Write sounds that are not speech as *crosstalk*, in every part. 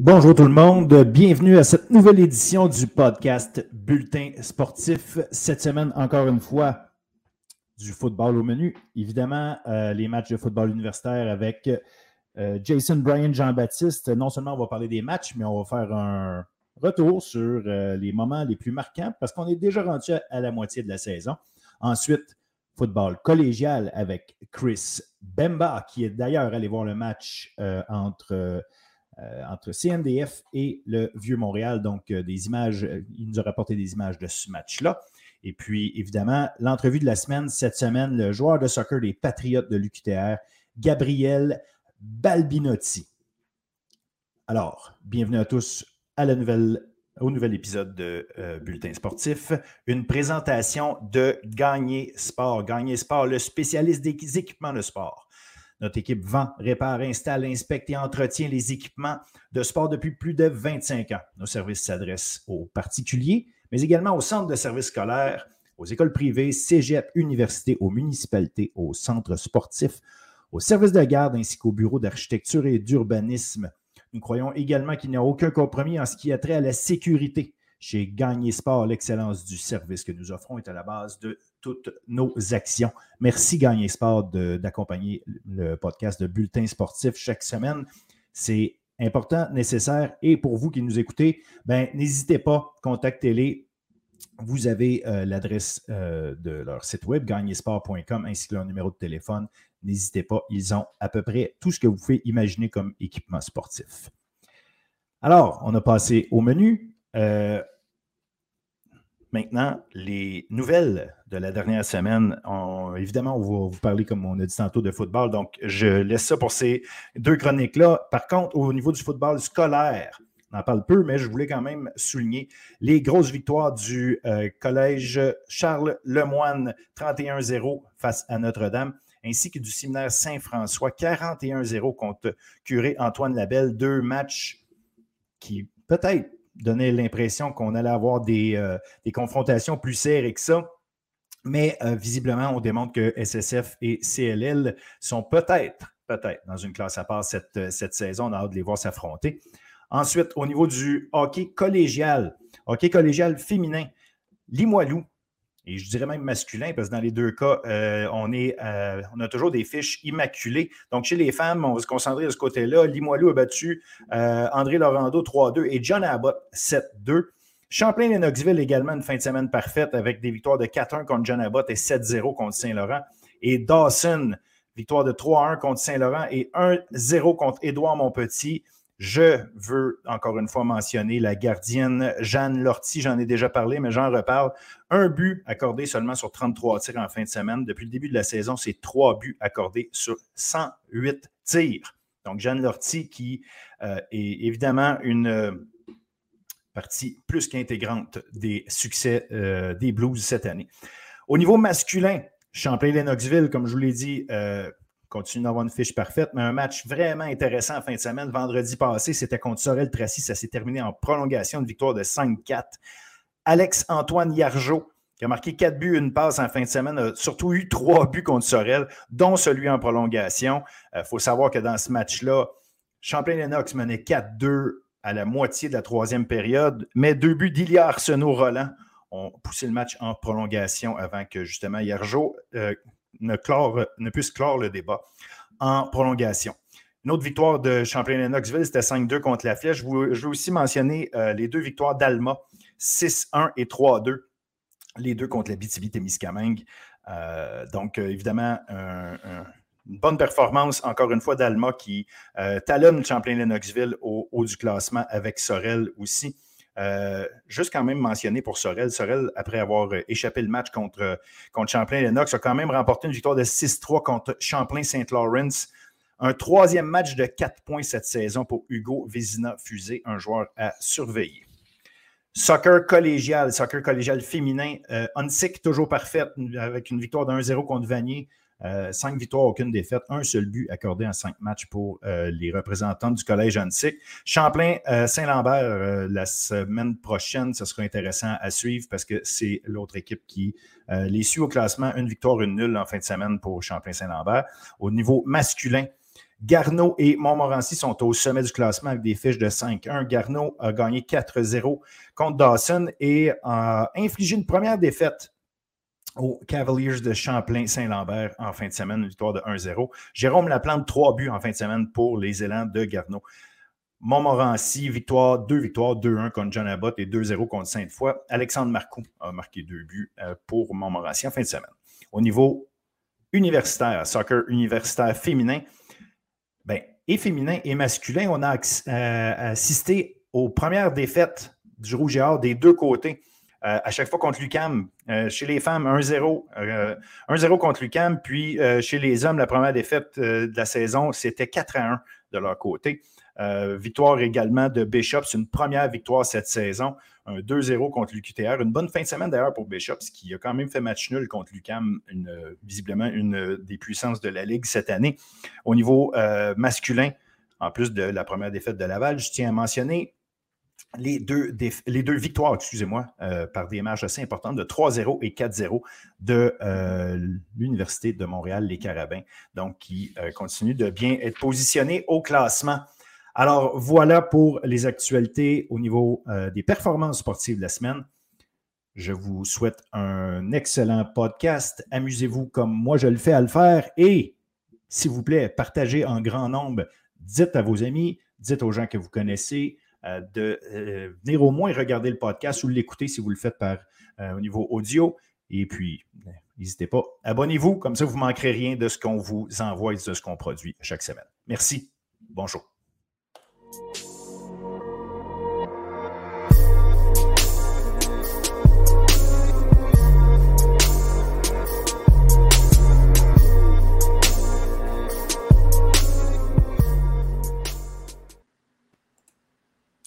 Bonjour tout le monde, bienvenue à cette nouvelle édition du podcast Bulletin sportif. Cette semaine, encore une fois, du football au menu. Évidemment, euh, les matchs de football universitaire avec euh, Jason Bryan Jean-Baptiste. Non seulement on va parler des matchs, mais on va faire un retour sur euh, les moments les plus marquants parce qu'on est déjà rendu à la moitié de la saison. Ensuite, football collégial avec Chris Bemba, qui est d'ailleurs allé voir le match entre entre CNDF et le Vieux-Montréal. Donc, euh, des images, euh, il nous a rapporté des images de ce match-là. Et puis, évidemment, l'entrevue de la semaine, cette semaine, le joueur de soccer des Patriotes de l'UQTR, Gabriel Balbinotti. Alors, bienvenue à tous à la nouvelle, au nouvel épisode de Bulletin sportif. Une présentation de Gagner Sport. Gagner Sport, le spécialiste des équipements de sport. Notre équipe vend, répare, installe, inspecte et entretient les équipements de sport depuis plus de 25 ans. Nos services s'adressent aux particuliers, mais également aux centres de services scolaires, aux écoles privées, cégep, universités, aux municipalités, aux centres sportifs, aux services de garde ainsi qu'aux bureaux d'architecture et d'urbanisme. Nous croyons également qu'il n'y a aucun compromis en ce qui a trait à la sécurité. Chez Gagné Sport, l'excellence du service que nous offrons est à la base de toutes nos actions. Merci Gagné Sport d'accompagner le podcast de Bulletin sportif chaque semaine. C'est important, nécessaire. Et pour vous qui nous écoutez, ben, n'hésitez pas, contactez-les. Vous avez euh, l'adresse euh, de leur site web, gagnesport.com, ainsi que leur numéro de téléphone. N'hésitez pas, ils ont à peu près tout ce que vous pouvez imaginer comme équipement sportif. Alors, on a passé au menu. Euh, Maintenant, les nouvelles de la dernière semaine, évidemment, on va vous parler, comme on a dit tantôt, de football. Donc, je laisse ça pour ces deux chroniques-là. Par contre, au niveau du football scolaire, on en parle peu, mais je voulais quand même souligner les grosses victoires du euh, collège Charles Lemoine, 31-0 face à Notre-Dame, ainsi que du séminaire Saint-François, 41-0 contre Curé Antoine Labelle. Deux matchs qui, peut-être, donnait l'impression qu'on allait avoir des, euh, confrontations plus serrées que ça. Mais euh, visiblement, on démontre que SSF et CLL sont peut-être, peut-être dans une classe à part cette, euh, cette saison. On a hâte de les voir s'affronter. Ensuite, au niveau du hockey collégial, hockey collégial féminin, Limoilou et je dirais même masculin, parce que dans les deux cas, euh, on, est, euh, on a toujours des fiches immaculées. Donc, chez les femmes, on va se concentrer de ce côté-là. Limoilou a battu euh, André Laurando 3-2 et John Abbott 7-2. Champlain-Lennoxville également une fin de semaine parfaite avec des victoires de 4-1 contre John Abbott et 7-0 contre Saint-Laurent. Et Dawson, victoire de 3-1 contre Saint-Laurent et 1-0 contre Édouard Montpetit. Je veux encore une fois mentionner la gardienne Jeanne Lortie. J'en ai déjà parlé, mais j'en reparle. Un but accordé seulement sur 33 tirs en fin de semaine. Depuis le début de la saison, c'est trois buts accordés sur 108 tirs. Donc, Jeanne Lortie, qui euh, est évidemment une euh, partie plus qu'intégrante des succès euh, des Blues cette année. Au niveau masculin, Champlain-Lennoxville, comme je vous l'ai dit, continue d'avoir une fiche parfaite, mais un match vraiment intéressant en fin de semaine. Vendredi passé, c'était contre Sorel-Tracy. Ça s'est terminé en prolongation de victoire de 5-4. Alex-Antoine Yargeau, qui a marqué quatre buts, une passe en fin de semaine, a surtout eu trois buts contre Sorel, dont celui en prolongation. Il euh, faut savoir que dans ce match-là, Champlain-Lennox menait 4-2 à la moitié de la troisième période, mais deux buts d'Ilia Arsenault-Roland ont poussé le match en prolongation avant que justement Yargeau euh, ne, puisse clore le débat en prolongation. Une autre victoire de Champlain-Lennoxville, c'était 5-2 contre la Flèche. Je, veux aussi mentionner euh, les deux victoires d'Alma, 6-1 et 3-2, les deux contre la BTB-Témiscamingue. Euh, donc, euh, évidemment, une bonne performance, encore une fois, d'Alma qui talonne Champlain-Lennoxville au haut du classement avec Sorel aussi. Euh, juste quand même mentionner pour Sorel, Sorel, après avoir échappé le match contre, Champlain-Lennox, a quand même remporté une victoire de 6-3 contre Champlain-Saint Lawrence. Un troisième match de 4 points cette saison pour Hugo Vézina-Fusé, un joueur à surveiller. Soccer collégial, soccer collégial féminin. Euh, toujours parfaite avec une victoire de 1-0 contre Vanier. Euh, cinq victoires, aucune défaite, un seul but accordé en cinq matchs pour euh, les représentants du Collège Antique. Champlain-Saint-Lambert, euh, la semaine prochaine, ce sera intéressant à suivre parce que c'est l'autre équipe qui les suit au classement. Une victoire, une nulle en fin de semaine pour Champlain-Saint-Lambert. Au niveau masculin, Garneau et Montmorency sont au sommet du classement avec des fiches de 5-1. Garneau a gagné 4-0 contre Dawson et a infligé une première défaite aux Cavaliers de Champlain-Saint-Lambert en fin de semaine, une victoire de 1-0. Jérôme Laplante, trois buts en fin de semaine pour les élans de Garneau. Montmorency, victoire, deux victoires, 2-1 contre John Abbott et 2-0 contre Sainte-Foy. Alexandre Marcoux a marqué deux buts euh, pour Montmorency en fin de semaine. Au niveau universitaire, soccer universitaire féminin, ben, et féminin et masculin, on a euh, assisté aux premières défaites du Rouge et Or des deux côtés. Euh, à chaque fois contre l'UCAM. chez les femmes, 1-0. 1-0 contre l'UCAM. Puis chez les hommes, la première défaite de la saison, c'était 4-1 de leur côté. Euh, victoire également de Bishop. C'est une première victoire cette saison. Un 2-0 contre l'UQTR. Une bonne fin de semaine d'ailleurs pour Bishop, qui a quand même fait match nul contre l'UCAM, visiblement une des puissances de la Ligue cette année. Au niveau euh, masculin, en plus de la première défaite de Laval, je tiens à mentionner les deux, victoires, excusez-moi, euh, par des marges assez importantes de 3-0 et 4-0 de l'Université de Montréal, les Carabins, donc qui continuent de bien être positionnés au classement. Alors, voilà pour les actualités au niveau euh, des performances sportives de la semaine. Je vous souhaite un excellent podcast. Amusez-vous comme moi je le fais à le faire et, s'il vous plaît, partagez en grand nombre. Dites à vos amis, dites aux gens que vous connaissez euh, de euh, venir au moins regarder le podcast ou l'écouter si vous le faites par, au niveau audio. Et puis, n'hésitez pas, abonnez-vous, comme ça vous ne manquerez rien de ce qu'on vous envoie et de ce qu'on produit chaque semaine. Merci. Bonjour.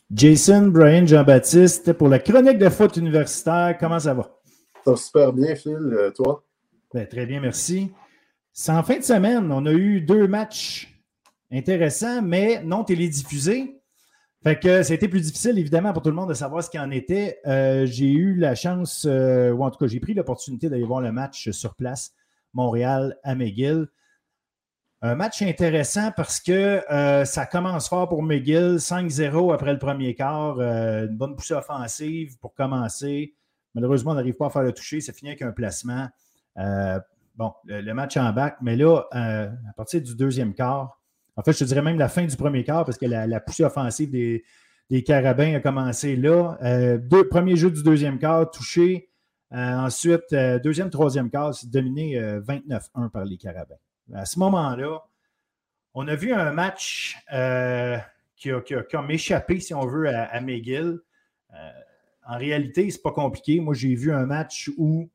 Jason, Brian, Jean-Baptiste, pour la chronique de foot universitaire, comment ça va? Ça va super bien, Phil. Euh, toi? Ben, très bien, merci. C'est en fin de semaine. On a eu deux matchs intéressant, mais non télédiffusé. Fait que c'était plus difficile, évidemment, pour tout le monde de savoir ce qu'il en était. Euh, j'ai eu la chance, euh, ou en tout cas, j'ai pris l'opportunité d'aller voir le match sur place, Montréal à McGill. Un match intéressant parce que euh, ça commence fort pour McGill, 5-0 après le premier quart, une bonne poussée offensive pour commencer. Malheureusement, on n'arrive pas à faire le toucher, ça finit avec un placement. bon, le, match en bac, mais là, à partir du deuxième quart, en fait, je te dirais même la fin du premier quart parce que la, poussée offensive des, Carabins a commencé là. Euh, deux, premier jeu du deuxième quart, touché. Euh, ensuite, euh, deuxième, troisième quart, c'est dominé 29-1 par les Carabins. À ce moment-là, on a vu un match qui a, comme échappé, si on veut, à, à McGill. en réalité, c'est pas compliqué. Moi, j'ai vu un match où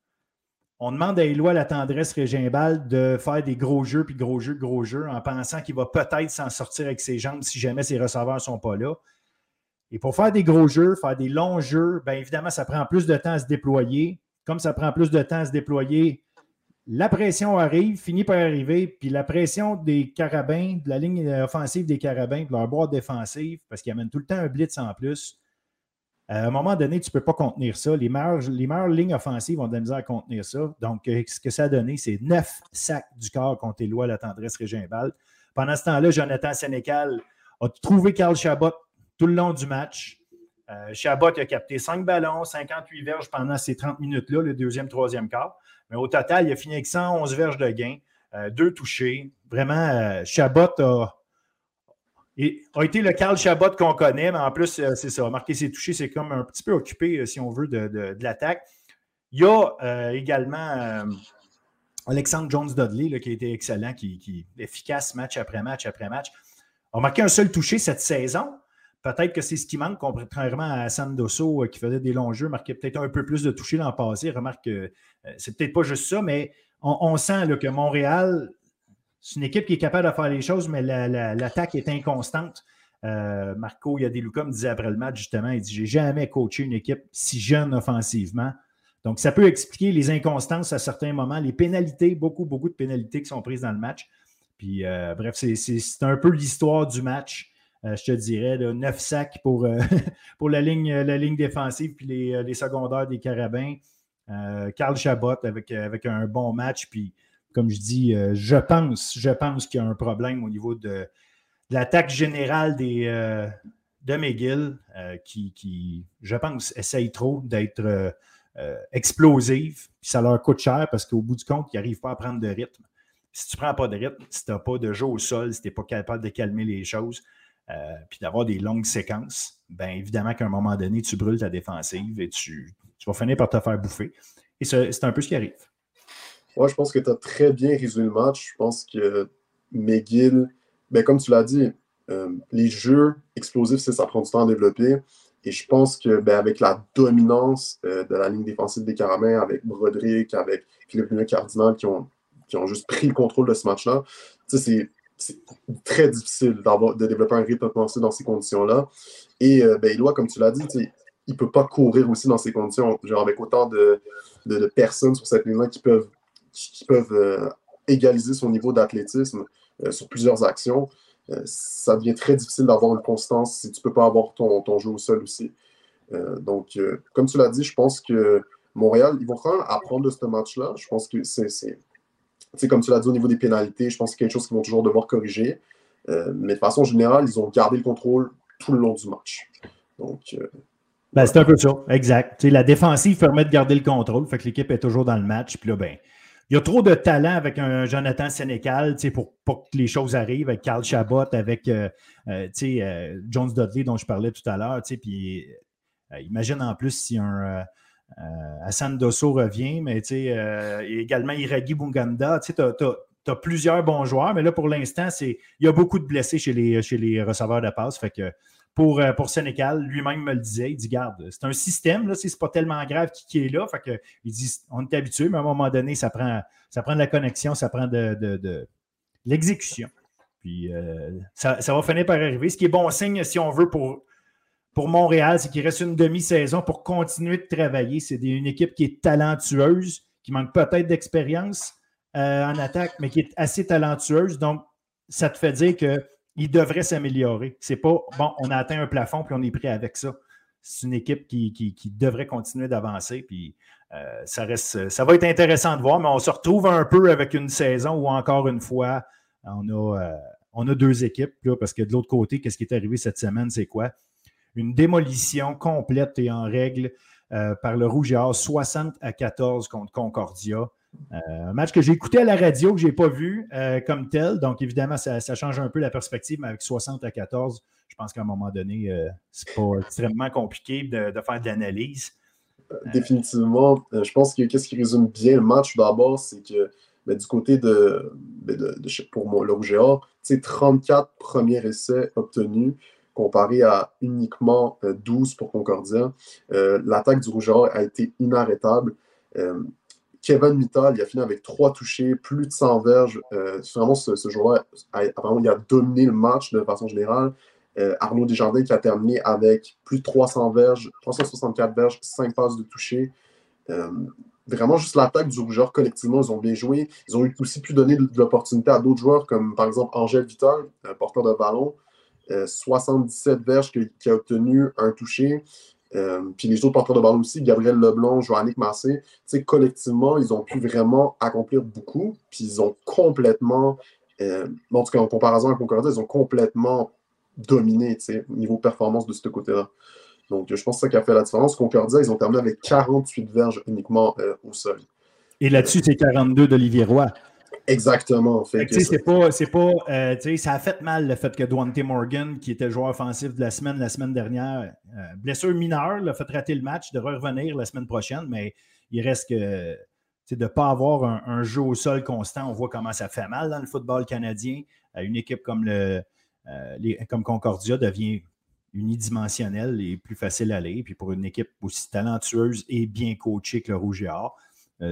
on demande à Éloi la tendresse Régimbal de faire des gros jeux, puis gros jeux, gros jeux, en pensant qu'il va peut-être s'en sortir avec ses jambes si jamais ses receveurs ne sont pas là. Et pour faire des gros jeux, faire des longs jeux, bien évidemment, ça prend plus de temps à se déployer. Comme ça prend plus de temps à se déployer, la pression arrive, finit par arriver, puis la pression des carabins, de la ligne offensive des carabins, de leur boîte défensive, parce qu'ils amènent tout le temps un blitz en plus, à un moment donné, tu ne peux pas contenir ça. Les meilleures, lignes offensives ont de la misère à contenir ça. Donc, euh, ce que ça a donné, c'est neuf sacs du corps contre Éloi, la tendresse Régimbal. Pendant ce temps-là, Jonathan Sénécal a trouvé Carl Chabot tout le long du match. Euh, Chabot a capté 5 ballons, 58 verges pendant ces 30 minutes-là, le deuxième, troisième quart. Mais au total, il a fini avec 111 verges de gain, euh, deux touchés. Vraiment, Chabot a, été le Carl Chabot qu'on connaît, mais en plus, euh, c'est ça, marquer ses touchés, c'est comme un petit peu occupé, euh, si on veut, de, l'attaque. Il y a euh, également Alexandre Jones-Dudley, qui a été excellent, qui, est efficace match après match après match. A marqué un seul touché cette saison. Peut-être que c'est ce qui manque, contrairement à Sandoso qui faisait des longs jeux, marquait peut-être un peu plus de touchés l'an passé. Remarque que c'est peut-être pas juste ça, mais on, sent que Montréal c'est une équipe qui est capable de faire les choses, mais l'attaque est inconstante. Euh, Marco Yadeluca me disait après le match, justement, il dit J'ai jamais coaché une équipe si jeune offensivement. Donc, ça peut expliquer les inconstances à certains moments, les pénalités, beaucoup, beaucoup de pénalités qui sont prises dans le match. Puis, euh, bref, c'est un peu l'histoire du match, euh, je te dirais. de neuf sacs pour, *laughs* pour la, ligne, la ligne défensive, puis les, secondaires des Carabins. Carl Chabot avec, avec un bon match, puis comme je dis, euh, je pense, je pense qu'il y a un problème au niveau de, l'attaque générale des, euh, de McGill euh, qui, je pense, essaye trop d'être explosive. Puis ça leur coûte cher parce qu'au bout du compte, ils n'arrivent pas à prendre de rythme. Si tu ne prends pas de rythme, si tu n'as pas de jeu au sol, si tu n'es pas capable de calmer les choses, puis d'avoir des longues séquences, bien évidemment qu'à un moment donné, tu brûles ta défensive et tu, tu vas finir par te faire bouffer. Et c'est un peu ce qui arrive. Moi, je pense que tu as très bien résumé le match. Je pense que McGill, ben, comme tu l'as dit, euh, les jeux explosifs, ça prend du temps à développer. Et je pense que ben, avec la dominance euh, de la ligne défensive des Caramels, avec Broderick, avec Philippe Cardinal qui ont, qui ont juste pris le contrôle de ce match-là, c'est très difficile de développer un rythme offensif dans ces conditions-là. Et euh, ben, comme tu l'as dit, il ne peut pas courir aussi dans ces conditions, genre avec autant de, de personnes sur cette ligne-là qui peuvent qui peuvent euh, égaliser son niveau d'athlétisme euh, sur plusieurs actions, euh, ça devient très difficile d'avoir une constance si tu ne peux pas avoir ton, ton, jeu au sol aussi. donc, comme tu l'as dit, je pense que Montréal, ils vont quand même apprendre de ce match-là. Je pense que c'est, comme tu l'as dit au niveau des pénalités, je pense que c'est quelque chose qu'ils vont toujours devoir corriger. mais de façon générale, ils ont gardé le contrôle tout le long du match. Donc, ben, c'est un peu ça, exact. la défensive permet de garder le contrôle, fait que l'équipe est toujours dans le match. Puis là, ben, il y a trop de talent avec un Jonathan Sénécal pour, pour que les choses arrivent, avec Carl Chabot, avec euh, euh, euh, Jones Dudley dont je parlais tout à l'heure. Puis imagine en plus si un Hassan Dosso revient, mais également Iragi Bunganda. Tu as, plusieurs bons joueurs, mais là pour l'instant, il y a beaucoup de blessés chez les, chez les receveurs de passe. Fait que pour, euh, pour Sénégal. Lui-même me le disait. Il dit Garde, c'est un système, là, c'est pas tellement grave qui, est là. Fait que, il dit On est habitué, mais à un moment donné, ça prend, ça prend de la connexion, ça prend de, l'exécution. Puis euh, ça, va finir par arriver. Ce qui est bon signe, si on veut, pour, pour Montréal, c'est qu'il reste une demi-saison pour continuer de travailler. C'est une équipe qui est talentueuse, qui manque peut-être d'expérience euh, en attaque, mais qui est assez talentueuse. Donc, ça te fait dire que il devrait s'améliorer. C'est pas bon, on a atteint un plafond puis on est prêt avec ça. C'est une équipe qui, devrait continuer d'avancer. Puis euh, ça, reste, ça va être intéressant de voir, mais on se retrouve un peu avec une saison où encore une fois, on a, euh, on a deux équipes. parce que de l'autre côté, qu'est-ce qui est arrivé cette semaine? C'est quoi? Une démolition complète et en règle euh, par le Rouge et Or, 60 à 14 contre Concordia. Euh, un match que j'ai écouté à la radio, que je n'ai pas vu euh, comme tel. Donc, évidemment, ça, change un peu la perspective, mais avec 60 à 14, je pense qu'à un moment donné, euh, c'est pas extrêmement compliqué de, faire de l'analyse. Définitivement. je pense que qu'est-ce qui résume bien le match d'abord, c'est que ben, du côté de, ben, pour le Rouge et 34 premiers essais obtenus comparé à uniquement 12 pour Concordia. L'attaque du Rouge a été inarrêtable. Kevin Mittal, il a fini avec trois touchés, plus de 100 verges. Euh, vraiment, ce, ce joueur-là, il a dominé le match de façon générale. Euh, Arnaud Desjardins qui a terminé avec plus de 300 verges, 364 verges, 5 passes de toucher. Euh, vraiment, juste l'attaque du rougeur, collectivement, ils ont bien joué. Ils ont aussi pu donner de, l'opportunité à d'autres joueurs, comme par exemple Angèle Vital, porteur de ballon. 77 verges qui, a obtenu un touché. Euh, puis les autres porteurs de ballon aussi, Gabriel Leblond, Joannick Massé, collectivement, ils ont pu vraiment accomplir beaucoup. Puis ils ont complètement, euh, en tout cas en comparaison à Concordia, ils ont complètement dominé au niveau performance de ce côté-là. Donc je pense que c'est ça qui a fait la différence. Concordia, ils ont terminé avec 48 verges uniquement euh, au sol. Et là-dessus, c'est 42 d'Olivier Roy. Exactement. C'est pas, pas euh, ça a fait mal le fait que Dwante Morgan, qui était joueur offensif de la semaine, la semaine dernière, euh, blessure mineure, l'a fait rater le match, devrait revenir la semaine prochaine, mais il reste que de ne pas avoir un, jeu au sol constant, on voit comment ça fait mal dans le football canadien. Euh, une équipe comme, le, comme Concordia devient unidimensionnelle et plus facile à aller. Puis pour une équipe aussi talentueuse et bien coachée que le Rouge et Or,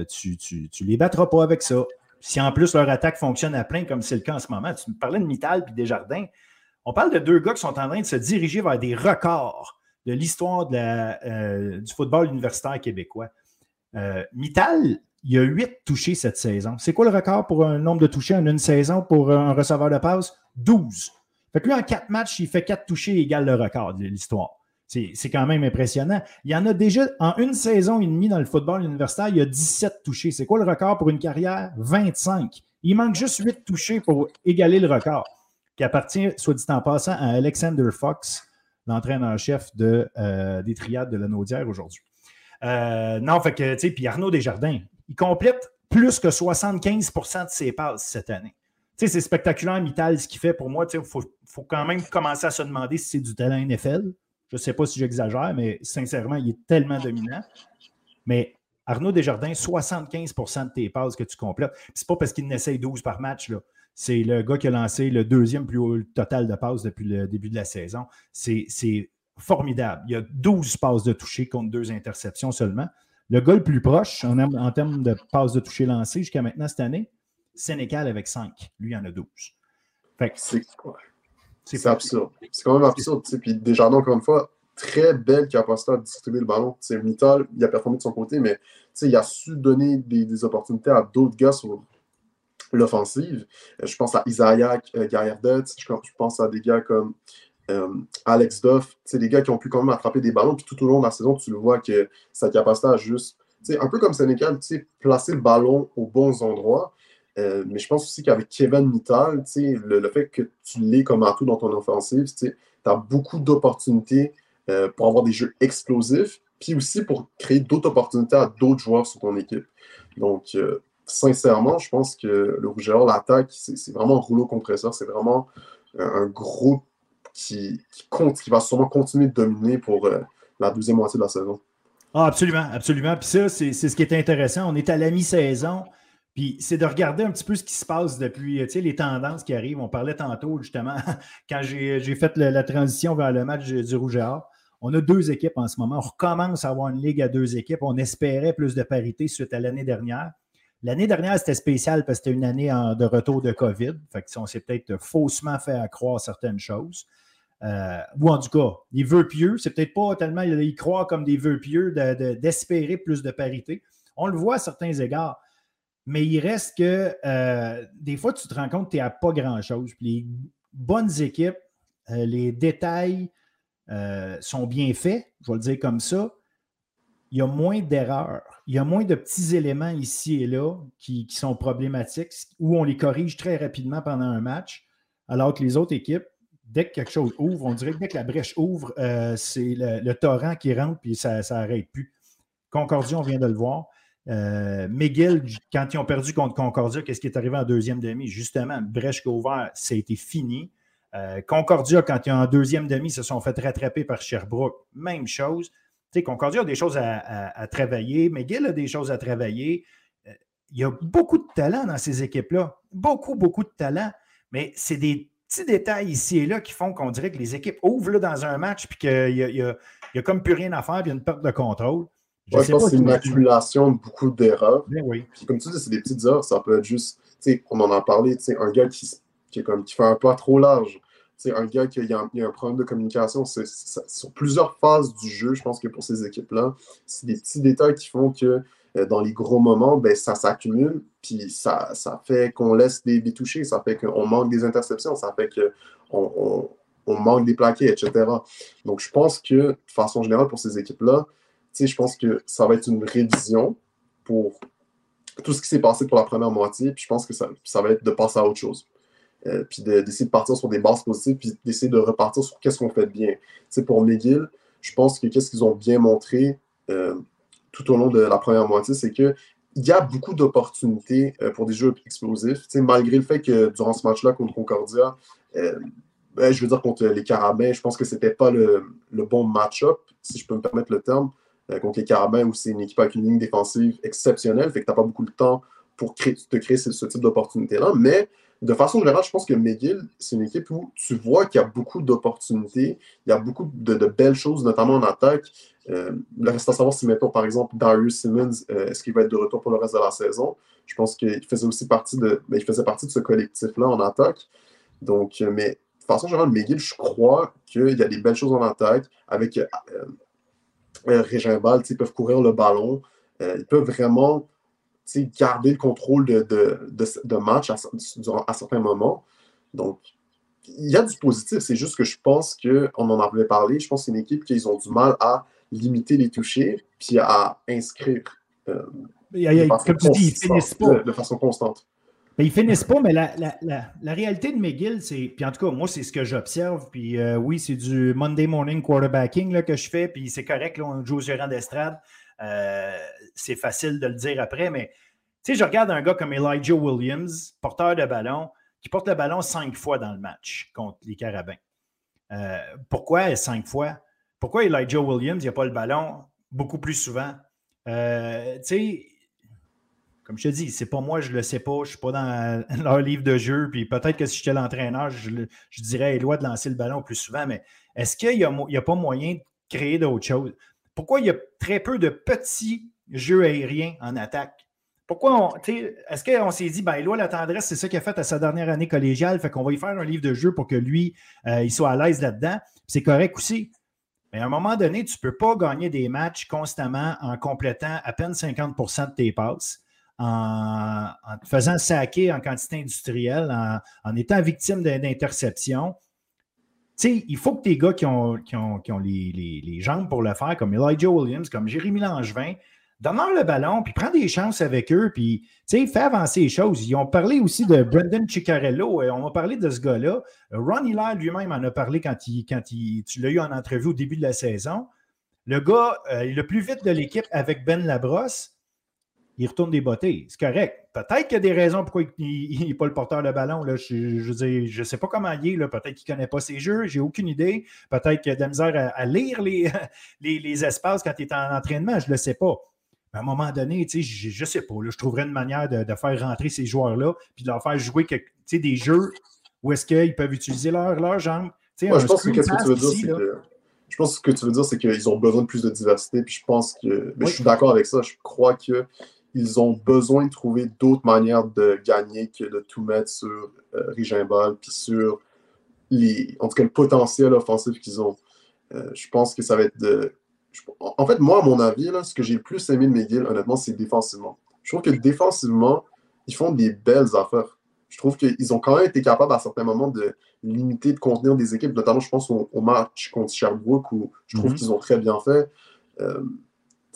tu ne les battras pas avec ça. Si en plus leur attaque fonctionne à plein, comme c'est le cas en ce moment, tu me parlais de Mittal et Desjardins. On parle de deux gars qui sont en train de se diriger vers des records de l'histoire euh, du football universitaire québécois. Euh, Mittal, il a huit touchés cette saison. C'est quoi le record pour un nombre de touchés en une saison pour un receveur de passe? 12. Fait que lui, en quatre matchs, il fait quatre touchés égale le record de l'histoire. C'est quand même impressionnant. Il y en a déjà, en une saison et demie dans le football universitaire, il y a 17 touchés. C'est quoi le record pour une carrière? 25. Il manque juste 8 touchés pour égaler le record, qui appartient, soit dit en passant, à Alexander Fox, l'entraîneur-chef euh, des triades de la Naudière aujourd'hui. Euh, non, fait que, tu sais, puis Arnaud Desjardins, il complète plus que 75% de ses passes cette année. Tu sais, c'est spectaculaire, Mittal, ce qu'il fait pour moi. Il faut, faut, quand même commencer à se demander si c'est du talent NFL. Je ne sais pas si j'exagère, mais sincèrement, il est tellement dominant. Mais Arnaud Desjardins, 75% de tes passes que tu complètes. C'est pas parce qu'il n'essaye 12 par match. Là. C'est le gars qui a lancé le deuxième plus haut total de passes depuis le début de la saison. C'est formidable. Il y a 12 passes de toucher contre deux interceptions seulement. Le gars le plus proche en, termes de passes de toucher lancées jusqu'à maintenant cette année, Sénécal avec 5. Lui, il en a 12. C'est absurde. C'est quand même absurde. Puis Desjardins, encore une fois, très belle capacité à distribuer le ballon. Mittal, il a performé de son côté, mais il a su donner des, opportunités à d'autres gars sur l'offensive. Je pense à Isaiah euh, je pense à des gars comme euh, Alex Duff, c'est des gars qui ont pu quand même attraper des ballons. Puis tout au long de la saison, tu le vois que sa capacité à juste, un peu comme Sénécal, placer le ballon aux bons endroits. Euh, mais je pense aussi qu'avec Kevin Mittal, le, le fait que tu l'aies comme atout dans ton offensive, tu as beaucoup d'opportunités euh, pour avoir des jeux explosifs, puis aussi pour créer d'autres opportunités à d'autres joueurs sur ton équipe. Donc, sincèrement, je pense que le Rouge l'attaque, c'est vraiment un rouleau compresseur. C'est vraiment un gros qui, compte, qui va sûrement continuer de dominer pour euh, la deuxième moitié de la saison. Ah, absolument, absolument. Puis ça, c'est ce qui est intéressant. On est à la mi-saison. Puis c'est de regarder un petit peu ce qui se passe depuis, tu sais, les tendances qui arrivent. On parlait tantôt, justement, *laughs* quand j'ai fait la, transition vers le match du Rouge et Or. On a deux équipes en ce moment. On recommence à avoir une ligue à deux équipes. On espérait plus de parité suite à l'année dernière. L'année dernière, c'était spécial parce que c'était une année de retour de COVID. Fait que on s'est peut-être faussement fait accroire certaines choses. Euh, ou en tout cas, les vœux pieux, c'est peut-être pas tellement y croire comme des vœux pieux d'espérer plus de parité. On le voit à certains égards. Mais il reste que euh, des fois, tu te rends compte que tu n'es à pas grand-chose. Les bonnes équipes, euh, les détails sont bien faits, je vais le dire comme ça. Il y a moins d'erreurs. Il y a moins de petits éléments ici et là qui, sont problématiques, où on les corrige très rapidement pendant un match, alors que les autres équipes, dès que quelque chose ouvre, on dirait que dès que la brèche ouvre, euh, c'est le, torrent qui rentre puis ça n'arrête plus. Concordia, on vient de le voir. Euh, McGill, quand ils ont perdu contre Concordia, qu'est-ce qui est arrivé en deuxième demi? Justement, brèche ouvert, ça a été fini. Euh, Concordia, quand ils ont en deuxième demi, se sont fait rattraper par Sherbrooke. Même chose. Concordia a des choses à, travailler. McGill a des choses à travailler. Euh, il y a beaucoup de talent dans ces équipes-là. Beaucoup, beaucoup de talent. Mais c'est des petits détails ici et là qui font qu'on dirait que les équipes ouvrent dans un match puis qu'il n'y a, a, comme plus rien à faire, il y a une perte de contrôle. Je, pense que c'est une accumulation de beaucoup d'erreurs. Ben puis comme tu dis, c'est des petites erreurs, ça peut être juste, on en a parlé, un gars qui, qui, comme, qui fait un pas trop large, un gars qui a, a, un problème de communication. C'est, sur plusieurs phases du jeu, je pense que pour ces équipes-là, c'est des petits détails qui font que euh, dans les gros moments, ben, ça s'accumule, puis ça, ça fait qu'on laisse des, des touchés, ça fait qu'on manque des interceptions, ça fait qu'on on, manque des plaqués, etc. Donc, je pense que, de façon générale, pour ces équipes-là, je pense que ça va être une révision pour tout ce qui s'est passé pour la première moitié, puis je pense que ça, ça va être de passer à autre chose. Euh, puis d'essayer de, partir sur des bases positives, puis d'essayer de repartir sur qu'est-ce qu'on fait de bien. pour McGill, je pense que qu'est-ce qu'ils ont bien montré, euh, tout au long de la première moitié, c'est qu'il y a beaucoup d'opportunités euh, pour des jeux explosifs. malgré le fait que durant ce match-là contre Concordia, ben, je veux dire contre les Carabins, je pense que ce n'était pas le, bon match-up, si je peux me permettre le terme, contre les Carabins où c'est une équipe avec une ligne défensive exceptionnelle, fait que tu n'as pas beaucoup de temps pour te créer ce, type d'opportunité-là. Mais de façon générale, je pense que McGill, c'est une équipe où tu vois qu'il y a beaucoup d'opportunités, il y a beaucoup de, belles choses, notamment en attaque. Euh, reste à savoir si, mettons, par exemple, Darius Simmons, euh, est-ce qu'il va être de retour pour le reste de la saison? Je pense qu'il faisait aussi partie de, ben, il faisait partie de ce collectif-là en attaque. Donc, euh, mais de façon générale, McGill, je crois qu'il y a des belles choses en attaque. Avec euh, Régin Ball, ils peuvent courir le ballon. ils peuvent vraiment garder le contrôle de, de, de, match à, à, certains moments. Donc, il y a du positif. C'est juste que je pense qu'on en avait parlé. Je pense que c'est une équipe qui ont du mal à limiter les touchés puis à inscrire. Euh, ils finissent pas. De, façon constante. Mais ils finissent pas, mais la, réalité de McGill, c'est. Puis en tout cas, moi, c'est ce que j'observe. Puis euh, oui, c'est du Monday morning quarterbacking là, que je fais. Puis c'est correct, on joue au gérant d'estrade. Euh, c'est facile de le dire après, mais tu sais, je regarde un gars comme Elijah Williams, porteur de ballon, qui porte le ballon cinq fois dans le match contre les Carabins. Euh, pourquoi cinq fois? Pourquoi Elijah Williams, il a pas le ballon beaucoup plus souvent? tu sais, comme je te dis, c'est pas moi, je le sais pas, je suis pas dans *laughs* leur livre de jeu, puis peut-être que si j'étais l'entraîneur, je, dirais à Éloi de lancer le ballon plus souvent, mais est-ce qu'il n'y a, pas moyen de créer d'autres choses? Pourquoi il y a très peu de petits jeux aériens en attaque? Pourquoi est-ce qu'on s'est dit, ben, Éloi, la tendresse, c'est ça qu'il a fait à sa dernière année collégiale, fait qu'on va y faire un livre de jeu pour que lui, euh, il soit à l'aise là-dedans. C'est correct aussi. Mais à un moment donné, tu ne peux pas gagner des matchs constamment en complétant à peine 50% de tes passes en, te faisant saquer en quantité industrielle, en, étant victime d'interception. il faut que tes gars qui ont, ont, les, jambes pour le faire, comme Elijah Williams, comme Jérémy Langevin, donne-leur le ballon, puis prends des chances avec eux, puis fais avancer les choses. Ils ont parlé aussi de Brendan Ciccarello, on a parlé de ce gars-là. Ron Hiller lui-même en a parlé quand, il, quand tu l'as eu en entrevue au début de la saison. Le gars, euh, le plus vite de l'équipe avec Ben Labrosse il retourne des bottées. C'est correct. Peut-être qu'il y a des raisons pourquoi il n'est pas le porteur de ballon. Là. Je ne sais pas comment il est. Peut-être qu'il ne connaît pas ses jeux. J'ai aucune idée. Peut-être qu'il a de la misère à, lire *laughs* les, les, espaces quand il est en entraînement. Je ne le sais pas. à un moment donné, je ne sais pas. je trouverais une manière de, faire rentrer ces joueurs-là puis de leur faire jouer des jeux où est-ce qu'ils peuvent utiliser leurs leur jambes. je pense que ce que tu veux dire, c'est que je pense que ce que tu veux dire, c'est qu'ils ont besoin de plus de diversité. Puis je pense que. je suis d'accord avec ça. Je crois que ils ont besoin de trouver d'autres manières de gagner que de tout mettre sur euh, Rigimbal, puis sur les, en tout cas, le potentiel offensif qu'ils ont. Euh, je pense que ça va être de. En fait, moi, à mon avis, là, ce que j'ai le plus aimé de McGill, honnêtement, c'est défensivement. Je trouve que défensivement, ils font des belles affaires. Je trouve qu'ils ont quand même été capables à certains moments de limiter, de contenir des équipes, notamment, je pense, au, match contre Sherbrooke, où je trouve mhm. qu'ils ont très bien fait. Euh,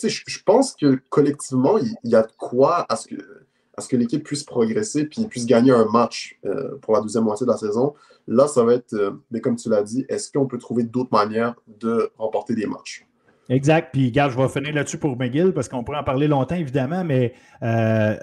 je pense que collectivement, il y, a de quoi à ce que, l'équipe puisse progresser puis puisse gagner un match euh, pour la deuxième moitié de la saison. Là, ça va être, euh, mais comme tu l'as dit, est-ce qu'on peut trouver d'autres manières de remporter des matchs? Exact. Puis, regarde, je vais finir là-dessus pour McGill parce qu'on pourrait en parler longtemps, évidemment, mais euh,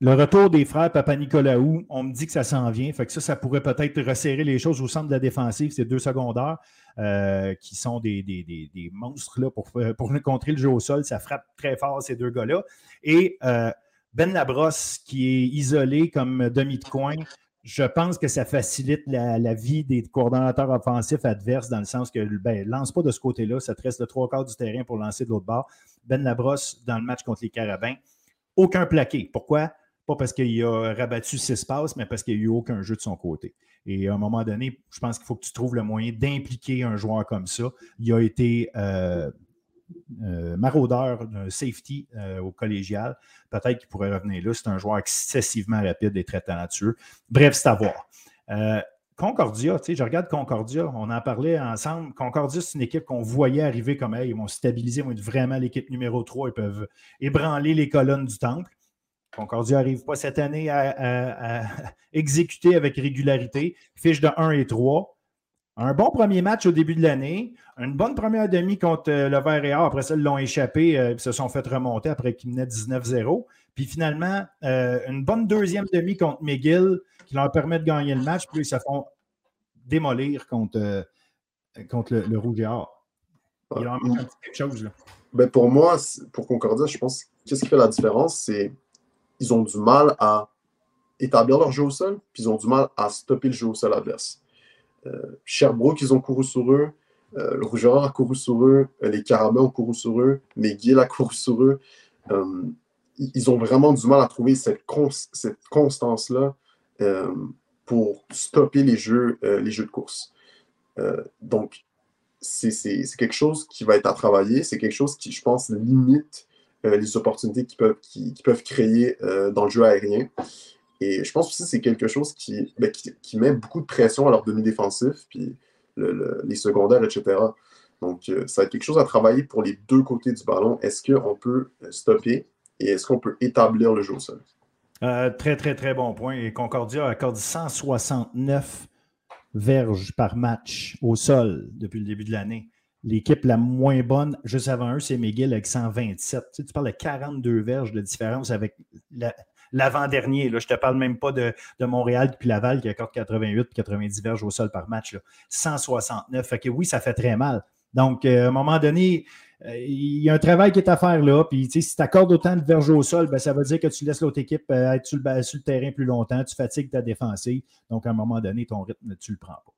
le retour des frères Papa Nicolaou, on me dit que ça s'en vient. Fait que ça, ça pourrait peut-être resserrer les choses au centre de la défensive, ces deux secondaires. Euh, qui sont des, monstres pour, pour contrer le jeu au sol. Ça frappe très fort ces deux gars-là. Et euh, Ben Labrosse, qui est isolé comme demi de coin, je pense que ça facilite la, vie des coordonnateurs offensifs adverses dans le sens que ben, lance pas de ce côté-là, ça te reste le trois quarts du terrain pour lancer de l'autre bord. Ben Labrosse, dans le match contre les Carabins, aucun plaqué. Pourquoi? Pas parce qu'il a rabattu six passes, mais parce qu'il n'y a eu aucun jeu de son côté. Et à un moment donné, je pense qu'il faut que tu trouves le moyen d'impliquer un joueur comme ça. Il a été euh, euh, maraudeur d'un safety euh, au collégial. Peut-être qu'il pourrait revenir là. C'est un joueur excessivement rapide et très talentueux. Bref, c'est à voir. Concordia, tu sais, je regarde Concordia, on en parlait ensemble. Concordia, c'est une équipe qu'on voyait arriver comme elle. Ils vont stabiliser, ils vont être vraiment l'équipe numéro 3. Ils peuvent ébranler les colonnes du temple. Concordia n'arrive pas cette année à, *laughs* exécuter avec régularité. Fiche de 1 et 3. Un bon premier match au début de l'année. Une bonne première demi contre euh, le Vert et Après ça, ils l'ont échappé. Euh, se sont fait remonter après qu'ils menaient 19-0. Puis finalement, euh, une bonne deuxième demi contre McGill qui leur permet de gagner le match. Puis ils se font démolir contre, contre le, Rouge et Or. Il y a quelque chose là. Ben pour moi, pour Concordia, je pense qu'est-ce qui fait la différence, c'est ils ont du mal à établir leur jeu au sol, puis ils ont du mal à stopper le jeu au sol adverse. Euh, Sherbrooke, ils ont couru sur eux. Euh, le Rougeur a couru sur eux. Euh, les Carabins ont couru sur eux. McGill a couru sur eux. ils ont vraiment du mal à trouver cette, constance-là pour stopper les jeux, les jeux de course. donc, c'est quelque chose qui va être à travailler. C'est quelque chose qui, je pense, limite les opportunités qu'ils peuvent, qui, peuvent créer euh, dans le jeu aérien. Et je pense aussi que c'est quelque chose ben, qui, qui, met beaucoup de pression à leur demi-défensif, puis les secondaires, etc. Donc, euh, ça va être quelque chose à travailler pour les deux côtés du ballon. Est-ce qu'on peut stopper et est-ce qu'on peut établir le jeu au sol? Euh, très, très, très bon point. Et Concordia accorde 169 verges par match au sol depuis le début de l'année. L'équipe la moins bonne, juste avant eux, c'est McGill avec 127. Tu, parles de 42 verges de différence avec l'avant-dernier. je ne te parle même pas de, Montréal puis Laval qui accorde 88 90 verges au sol par match. 169. Fait que oui, ça fait très mal. Donc, euh, à un moment donné, euh, il y a un travail qui est à faire là. Puis, si tu accordes autant de verges au sol, ben, ça veut dire que tu laisses l'autre équipe euh, être sur le, terrain plus longtemps. Tu fatigues ta défensive. Donc, à un moment donné, ton rythme, tu ne le prends pas.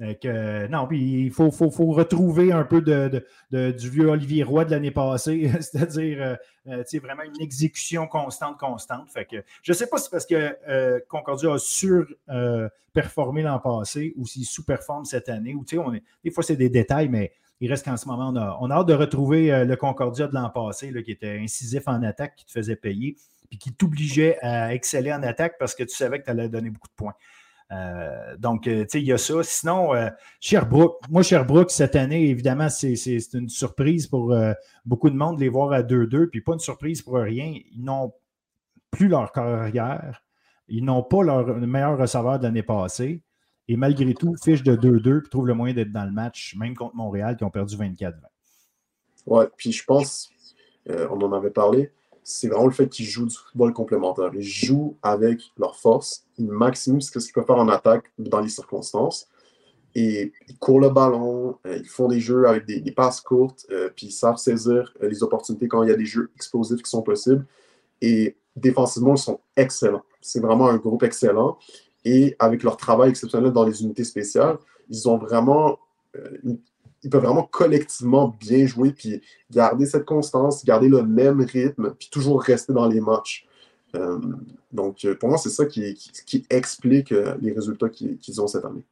Que, non, puis il faut, faut, retrouver un peu de, du vieux Olivier Roy de l'année passée, *laughs* c'est-à-dire vraiment une exécution constante, constante. Fait que, je ne sais pas si c'est parce que Concordia a surperformé l'an passé ou s'il sous-performe cette année. Ou, on des fois, c'est des détails, mais il reste qu'en ce moment, on a, hâte de retrouver euh, le Concordia de l'an passé, qui était incisif en attaque, qui te faisait payer, puis qui t'obligeait à exceller en attaque parce que tu savais que tu allais donner beaucoup de points. Euh, donc, euh, tu sais, il y a ça. Sinon, Sherbrooke, moi, Sherbrooke, cette année, évidemment, c'est une surprise pour beaucoup de monde de les voir à 2-2, puis pas une surprise pour rien. Ils n'ont plus leur carrière. Ils n'ont pas leur meilleur receveur de l'année passée. Et malgré tout, fiche de 2-2 puis trouve le moyen d'être dans le match, même contre Montréal qui ont perdu 24-20. Ouais, puis je pense, euh, on en avait parlé, c'est vraiment le fait qu'ils jouent du football complémentaire. Ils jouent avec leur force, ils maximisent ce qu'ils peuvent faire en attaque dans les circonstances. Et ils courent le ballon, euh, ils font des jeux avec des, passes courtes, euh, puis ils savent saisir les opportunités quand il y a des jeux explosifs qui sont possibles. Et défensivement, ils sont excellents. C'est vraiment un groupe excellent. Et avec leur travail exceptionnel dans les unités spéciales, ils ont vraiment. Euh, ils peuvent vraiment collectivement bien jouer, puis garder cette constance, garder le même rythme, puis toujours rester dans les matchs. Euh, donc, euh, pour moi, c'est ça qui, explique les résultats qu'ils ont cette année.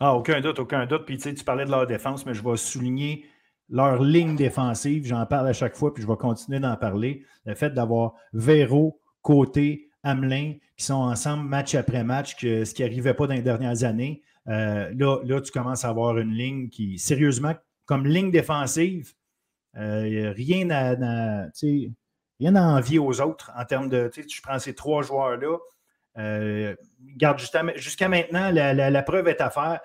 Ah, aucun doute, aucun doute. Puis, tu sais, tu parlais de leur défense, mais je vais souligner leur ligne défensive. J'en parle à chaque fois, puis je vais continuer d'en parler. Le fait d'avoir Véro, Côté, Hamelin, qui sont ensemble match après match, que, ce qui n'arrivait pas dans les dernières années. Euh, là, là, tu commences à avoir une ligne qui, sérieusement, comme ligne défensive, euh, rien à, rien à envier aux autres en termes de. Je prends ces trois joueurs-là. Euh, garde jusqu'à maintenant, la, preuve est à faire.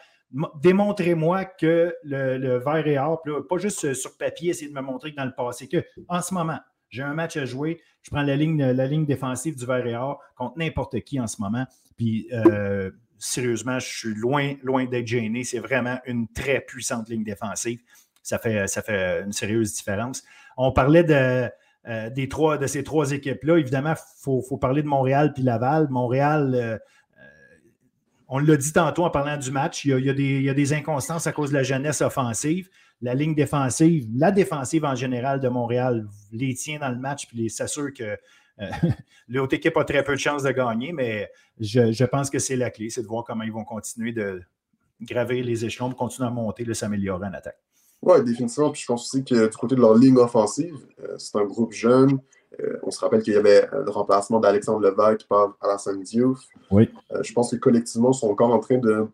Démontrez-moi que le, le vert est or, pas juste sur papier, essayer de me montrer que dans le passé, que en ce moment, j'ai un match à jouer. Je prends la ligne, la ligne défensive du Vert et Or contre n'importe qui en ce moment. Puis, euh, sérieusement, je suis loin, loin d'être gêné. C'est vraiment une très puissante ligne défensive. Ça fait, une sérieuse différence. On parlait de, euh, trois, de ces trois équipes-là. Évidemment, il faut, parler de Montréal puis Laval. Montréal, euh, on l'a dit tantôt en parlant du match, il y, a, des, inconstances à cause de la jeunesse offensive la ligne défensive, la défensive en général de Montréal les tient dans le match puis s'assure que euh, *laughs* l'autre équipe a très peu de chances de gagner, mais je, pense que c'est la clé, c'est de voir comment ils vont continuer de graver les échelons pour continuer à monter, de s'améliorer en attaque. Oui, définitivement. Puis je pense aussi que du côté de leur ligne offensive, euh, c'est un groupe jeune. Euh, on se rappelle qu'il y avait le remplacement d'Alexandre Levac par Alassane Diouf. Oui. je pense que collectivement, ils sont encore en train de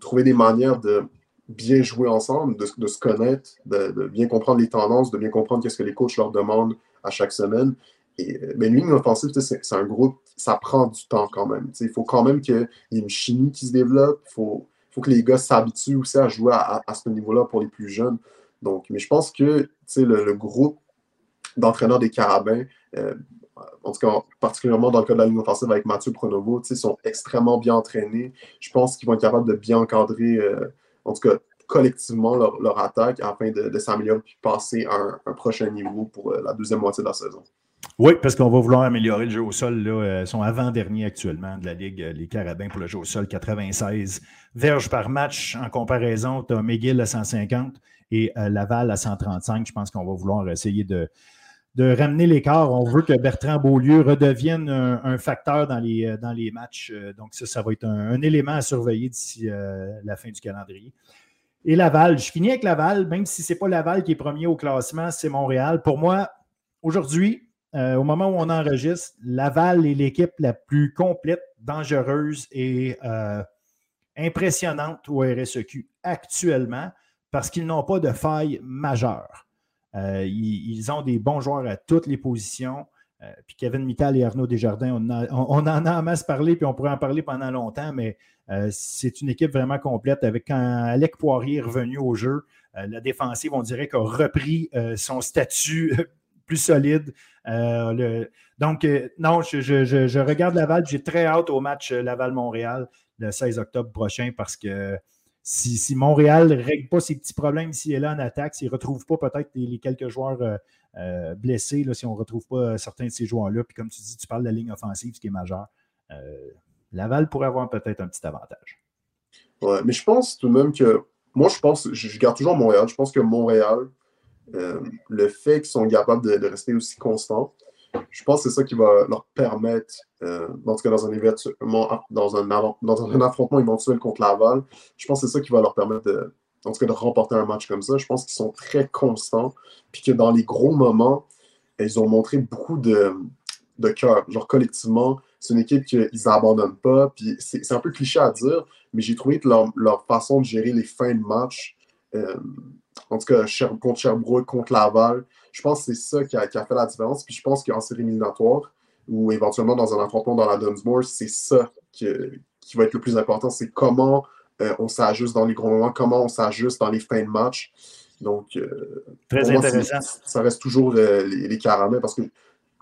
trouver des manières de bien jouer ensemble, de, se connaître, de, bien comprendre les tendances, de bien comprendre qu'est-ce que les coachs leur demandent à chaque semaine. Euh, ben, une ligne offensive, c'est un groupe, ça prend du temps quand même. il faut quand même qu'il y ait une chimie qui se développe. Il faut, faut, que les gars s'habituent aussi à jouer à, ce niveau-là pour les plus jeunes. Donc, mais je pense que le, le groupe d'entraîneurs des Carabins, euh, en tout cas particulièrement dans le cas de la ligne offensive avec Mathieu Pronovo, sont extrêmement bien entraînés. Je pense qu'ils vont être capables de bien encadrer euh, en tout cas collectivement leur, attaque afin de, s'améliorer et passer à un, prochain niveau pour la deuxième moitié de la saison. Oui, parce qu'on va vouloir améliorer le jeu au sol. Là, euh, ils sont avant-derniers actuellement de la Ligue, euh, les Carabins pour le jeu au sol, 96 verges par match. En comparaison, tu as McGill à 150 et Laval à 135. Je pense qu'on va vouloir essayer de, de ramener l'écart. On veut que Bertrand Beaulieu redevienne un, facteur dans les, euh, dans les matchs. Euh, donc, ça, ça va être un, élément à surveiller d'ici euh, la fin du calendrier. Et Laval, je finis avec Laval, même si ce n'est pas Laval qui est premier au classement, c'est Montréal. Pour moi, aujourd'hui, au moment où on enregistre, Laval est l'équipe la plus complète, dangereuse et impressionnante au RSEQ actuellement parce qu'ils n'ont pas de faille majeure. ils, ont des bons joueurs à toutes les positions. Euh, puis Kevin Mittal et Arnaud Desjardins, on, en a en masse parlé, puis on pourrait en parler pendant longtemps, mais euh, c'est une équipe vraiment complète. Avec quand Alec Poirier est revenu au jeu, euh, la défensive, on dirait, qu'a repris son statut plus solide. donc, non, je, regarde Laval, j'ai très hâte au match Laval-Montréal le 16 octobre prochain parce que si, Montréal ne règle pas ses petits problèmes ici et là en attaque, s'il ne retrouve pas peut-être les, quelques joueurs euh, euh, blessés, si on ne retrouve pas euh, certains de ces joueurs-là, puis comme tu dis, tu parles de la ligne offensive, ce qui est majeur, Laval pourrait avoir peut-être un petit avantage. Ouais, mais je pense tout de même que, moi je pense, je, garde toujours Montréal, je pense que Montréal, le fait qu'ils sont capables de, rester aussi constants, je pense que c'est ça qui va leur permettre, euh, en tout cas dans un, dans, un affrontement éventuel contre Laval, je pense que c'est ça qui va leur permettre de, en tout cas, de remporter un match comme ça. Je pense qu'ils sont très constants, puis que dans les gros moments, ils ont montré beaucoup de, cœur. Genre collectivement, c'est une équipe qu'ils n'abandonnent pas. Puis c'est un peu cliché à dire, mais j'ai trouvé que leur, leur, façon de gérer les fins de match, euh, en tout cas contre Sherbrooke, contre Laval, je pense que c'est ça qui a, fait la différence. Puis je pense qu'en série éliminatoire, ou éventuellement dans un affrontement dans la Dunsmore, c'est ça qui, qui, va être le plus important. C'est comment euh, on s'ajuste dans les gros moments, comment on s'ajuste dans les fins de match. Donc, euh, très intéressant. ça reste toujours euh, les, les, caramels parce que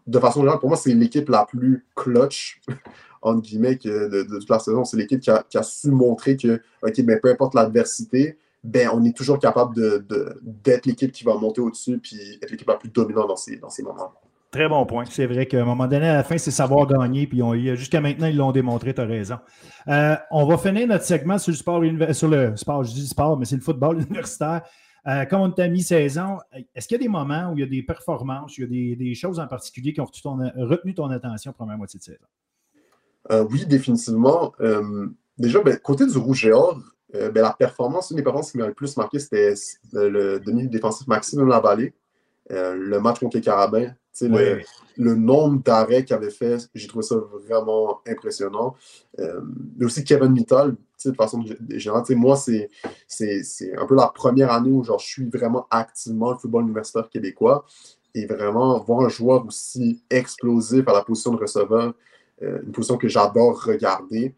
de façon générale, pour moi, c'est l'équipe la plus clutch, *laughs* entre guillemets, de, toute la saison. C'est l'équipe qui a, qui a, su montrer que, OK, mais peu importe l'adversité, ben, on est toujours capable d'être de, l'équipe qui va monter au-dessus puis être l'équipe la plus dominante dans ces, dans ces moments. Très bon point. C'est vrai qu'à un moment donné, à la fin, c'est savoir gagner. Puis jusqu'à maintenant, ils l'ont démontré, tu as raison. Euh, on va finir notre segment sur le sport sur le sport, je dis sport, mais c'est le football *laughs* universitaire. Euh, comme on t'a mis saison, est-ce qu'il y a des moments où il y a des performances, il y a des, des choses en particulier qui ont retenu ton, attention première moitié de saison? Euh, oui, définitivement. déjà, ben, côté du Rouge et Or, euh, ben, la performance, une des performances qui m'a le plus marqué, c'était le demi-défensif Maxime Lavallée. Euh, le match contre les Carabins. Le, nombre d'arrêts qu'il avait fait, j'ai trouvé ça vraiment impressionnant. Euh, mais aussi Kevin Mittal, de façon générale. Moi, c'est un peu la première année où genre, je suis vraiment activement le football universitaire québécois. Et vraiment, voir un joueur aussi explosif à la position de receveur, une position que j'adore regarder.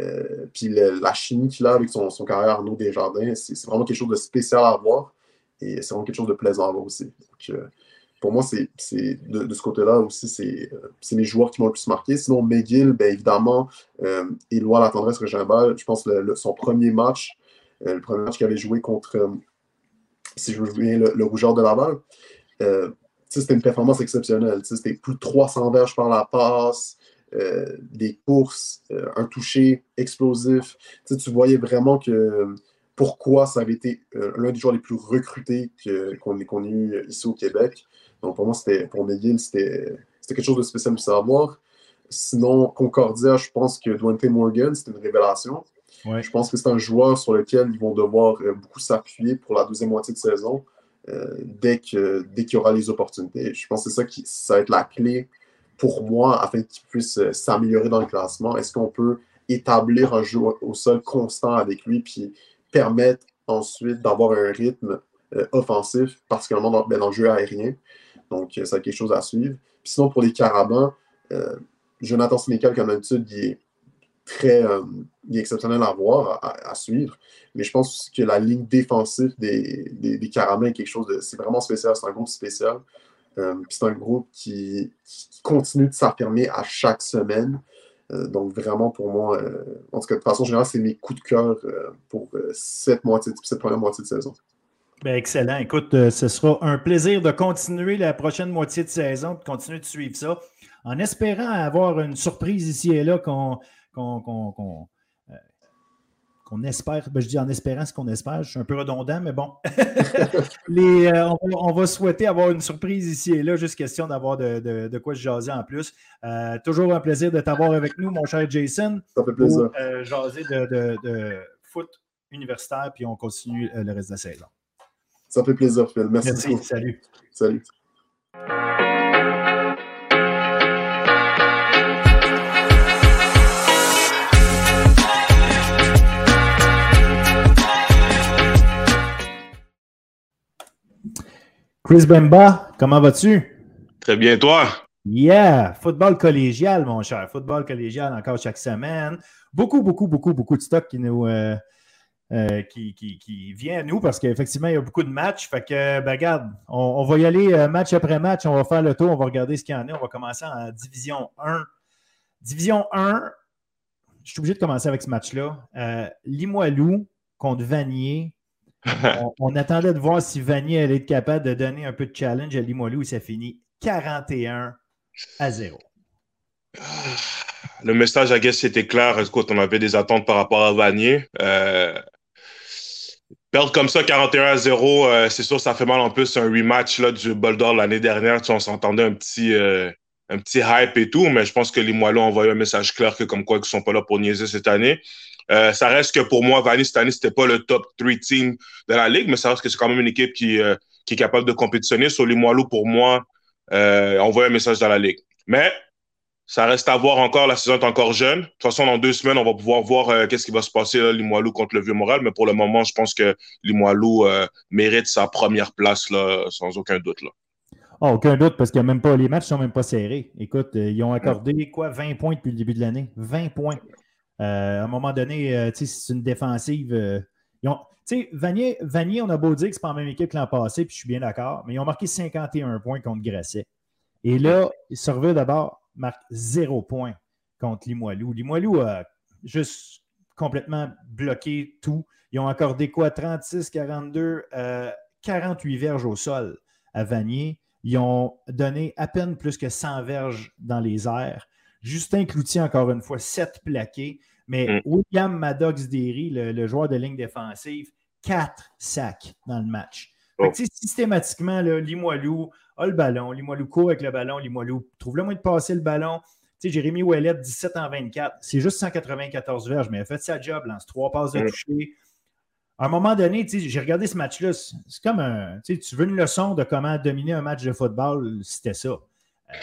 Euh, puis la chimie qu'il a avec son, son carrière Arnaud Desjardins, c'est vraiment quelque chose de spécial à voir et c'est vraiment quelque chose de plaisant à voir aussi. Euh, pour moi, c'est de, ce côté-là aussi, euh, c'est les joueurs qui m'ont le plus marqué. Sinon, McGill, bien évidemment, euh, Éloi La Tendresse Regimbal, je pense le, son premier match, le premier match qu'il avait joué contre, si je me souviens, le, le Rougeur de Laval, c'était une performance exceptionnelle. C'était plus de 300 verges par la passe. Euh, des courses, euh, un toucher explosif. Tu, tu voyais vraiment que pourquoi ça avait été euh, l'un des joueurs les plus recrutés qu'on ait, eu ici au Québec. Donc pour moi, c'était pour McGill, c'était quelque chose de spécial de savoir. Sinon, Concordia, je pense que Dwayne Morgan, c'était une révélation. Je pense que c'est un joueur sur lequel ils vont devoir beaucoup s'appuyer pour la deuxième moitié de saison. dès qu'il dès y aura les opportunités. Je pense que c'est ça qui ça va être la clé pour moi, afin qu'il puisse euh, s'améliorer dans le classement? Est-ce qu'on peut établir un jeu au sol constant avec lui, puis permettre ensuite d'avoir un rythme euh, offensif, particulièrement dans, ben, dans, le jeu aérien? Donc, ça a quelque chose à suivre. Puis sinon, pour les Carabins, euh, Jonathan Sénécal, comme d'habitude, il est très exceptionnel à voir, à, suivre. Mais je pense que la ligne défensive des, des, des Carabins est quelque chose de. C'est vraiment spécial, c'est un groupe spécial. Euh, c'est un groupe qui, continue de s'affirmer à chaque semaine. Euh, donc, vraiment, pour moi, euh, en tout cas, de façon générale, c'est mes coups de cœur pour cette, moitié, cette première moitié de saison. Ben, excellent. Écoute, ce sera un plaisir de continuer la prochaine moitié de saison, de continuer de suivre ça, en espérant avoir une surprise ici et là qu'on on espère, ben, je dis en espérant ce qu'on espère, je suis un peu redondant, mais bon. *laughs* Euh, on, va souhaiter avoir une surprise ici et là, juste question d'avoir de, quoi se jaser en plus. Euh, toujours un plaisir de t'avoir avec nous, mon cher Jason. Ça fait plaisir. Pour, euh, jaser de, foot universitaire, puis on continue le reste de la saison. Ça fait plaisir, Phil. Merci. Merci. Salut. Salut. Chris Bemba, comment vas-tu? Très bien, toi? Yeah! Football collégial, mon cher. Football collégial encore chaque semaine. Beaucoup, beaucoup, beaucoup, beaucoup de stock qui nous. Euh, euh, qui, qui, vient à nous parce qu'effectivement, il y a beaucoup de matchs. Fait que, ben, regarde, on, va y aller euh, match après match. On va faire le tour, on va regarder ce qu'il y en a. On va commencer en Division 1. Division 1, je suis obligé de commencer avec ce match-là. Limoilou contre Vanier. *laughs* on, attendait de voir si Vanier allait être capable de donner un peu de challenge à Limoilou et ça finit 41 à 0. Le message à Guess c'était clair. Écoute, on avait des attentes par rapport à Vanier. Euh, perdre comme ça 41 à 0, euh, c'est sûr, ça fait mal en plus. un rematch là, du Bol d'Or l'année dernière. Tu on s'entendait un petit, euh, un petit hype et tout, mais je pense que les Moellons ont envoyé un message clair que comme quoi ils ne sont pas là pour niaiser cette année. Ça reste que pour moi, Vanier, cette année, ce n'était pas le top 3 team de la Ligue, mais ça reste que c'est quand même une équipe qui, qui est capable de compétitionner. Sur les pour moi, euh, envoyer un message dans la ligue. Mais ça reste à voir encore. La saison est encore jeune. De toute façon, dans deux semaines, on va pouvoir voir euh, qu'est-ce qui va se passer, là, Limoilou contre le Vieux-Moral. Mais pour le moment, je pense que Limoilou euh, mérite sa première place, là, sans aucun doute. Là. Oh, aucun doute, parce que même pas, les matchs ne sont même pas serrés. Écoute, ils ont accordé quoi, 20 points depuis le début de l'année? 20 points. À un moment donné, c'est une défensive. ils ont, Vanier, on a beau dire que c'est pas la même équipe que l'an passé, puis je suis bien d'accord, mais ils ont marqué 51 points contre Grasset. Et là, Serveux d'abord marque 0 points contre Limoilou. Limoilou a juste complètement bloqué tout. Ils ont accordé quoi? 36, 42, 48 verges au sol à Vanier. Ils ont donné à peine plus que 100 verges dans les airs. Justin Cloutier, encore une fois, 7 plaqués. Mais mm. William Maddox Derry, le, joueur de ligne défensive, quatre sacs dans le match. Oh. systématiquement, là, Limoilou a le ballon, Limoilou court avec le ballon, Limoilou trouve le moyen de passer le ballon. Tu sais, Jérémy Ouellet, 17 en 24, c'est juste 194 verges, mais il a fait sa job, lance trois passes de mm. toucher. À un moment donné, j'ai regardé ce match-là, c'est comme un. Tu veux une leçon de comment dominer un match de football, c'était ça.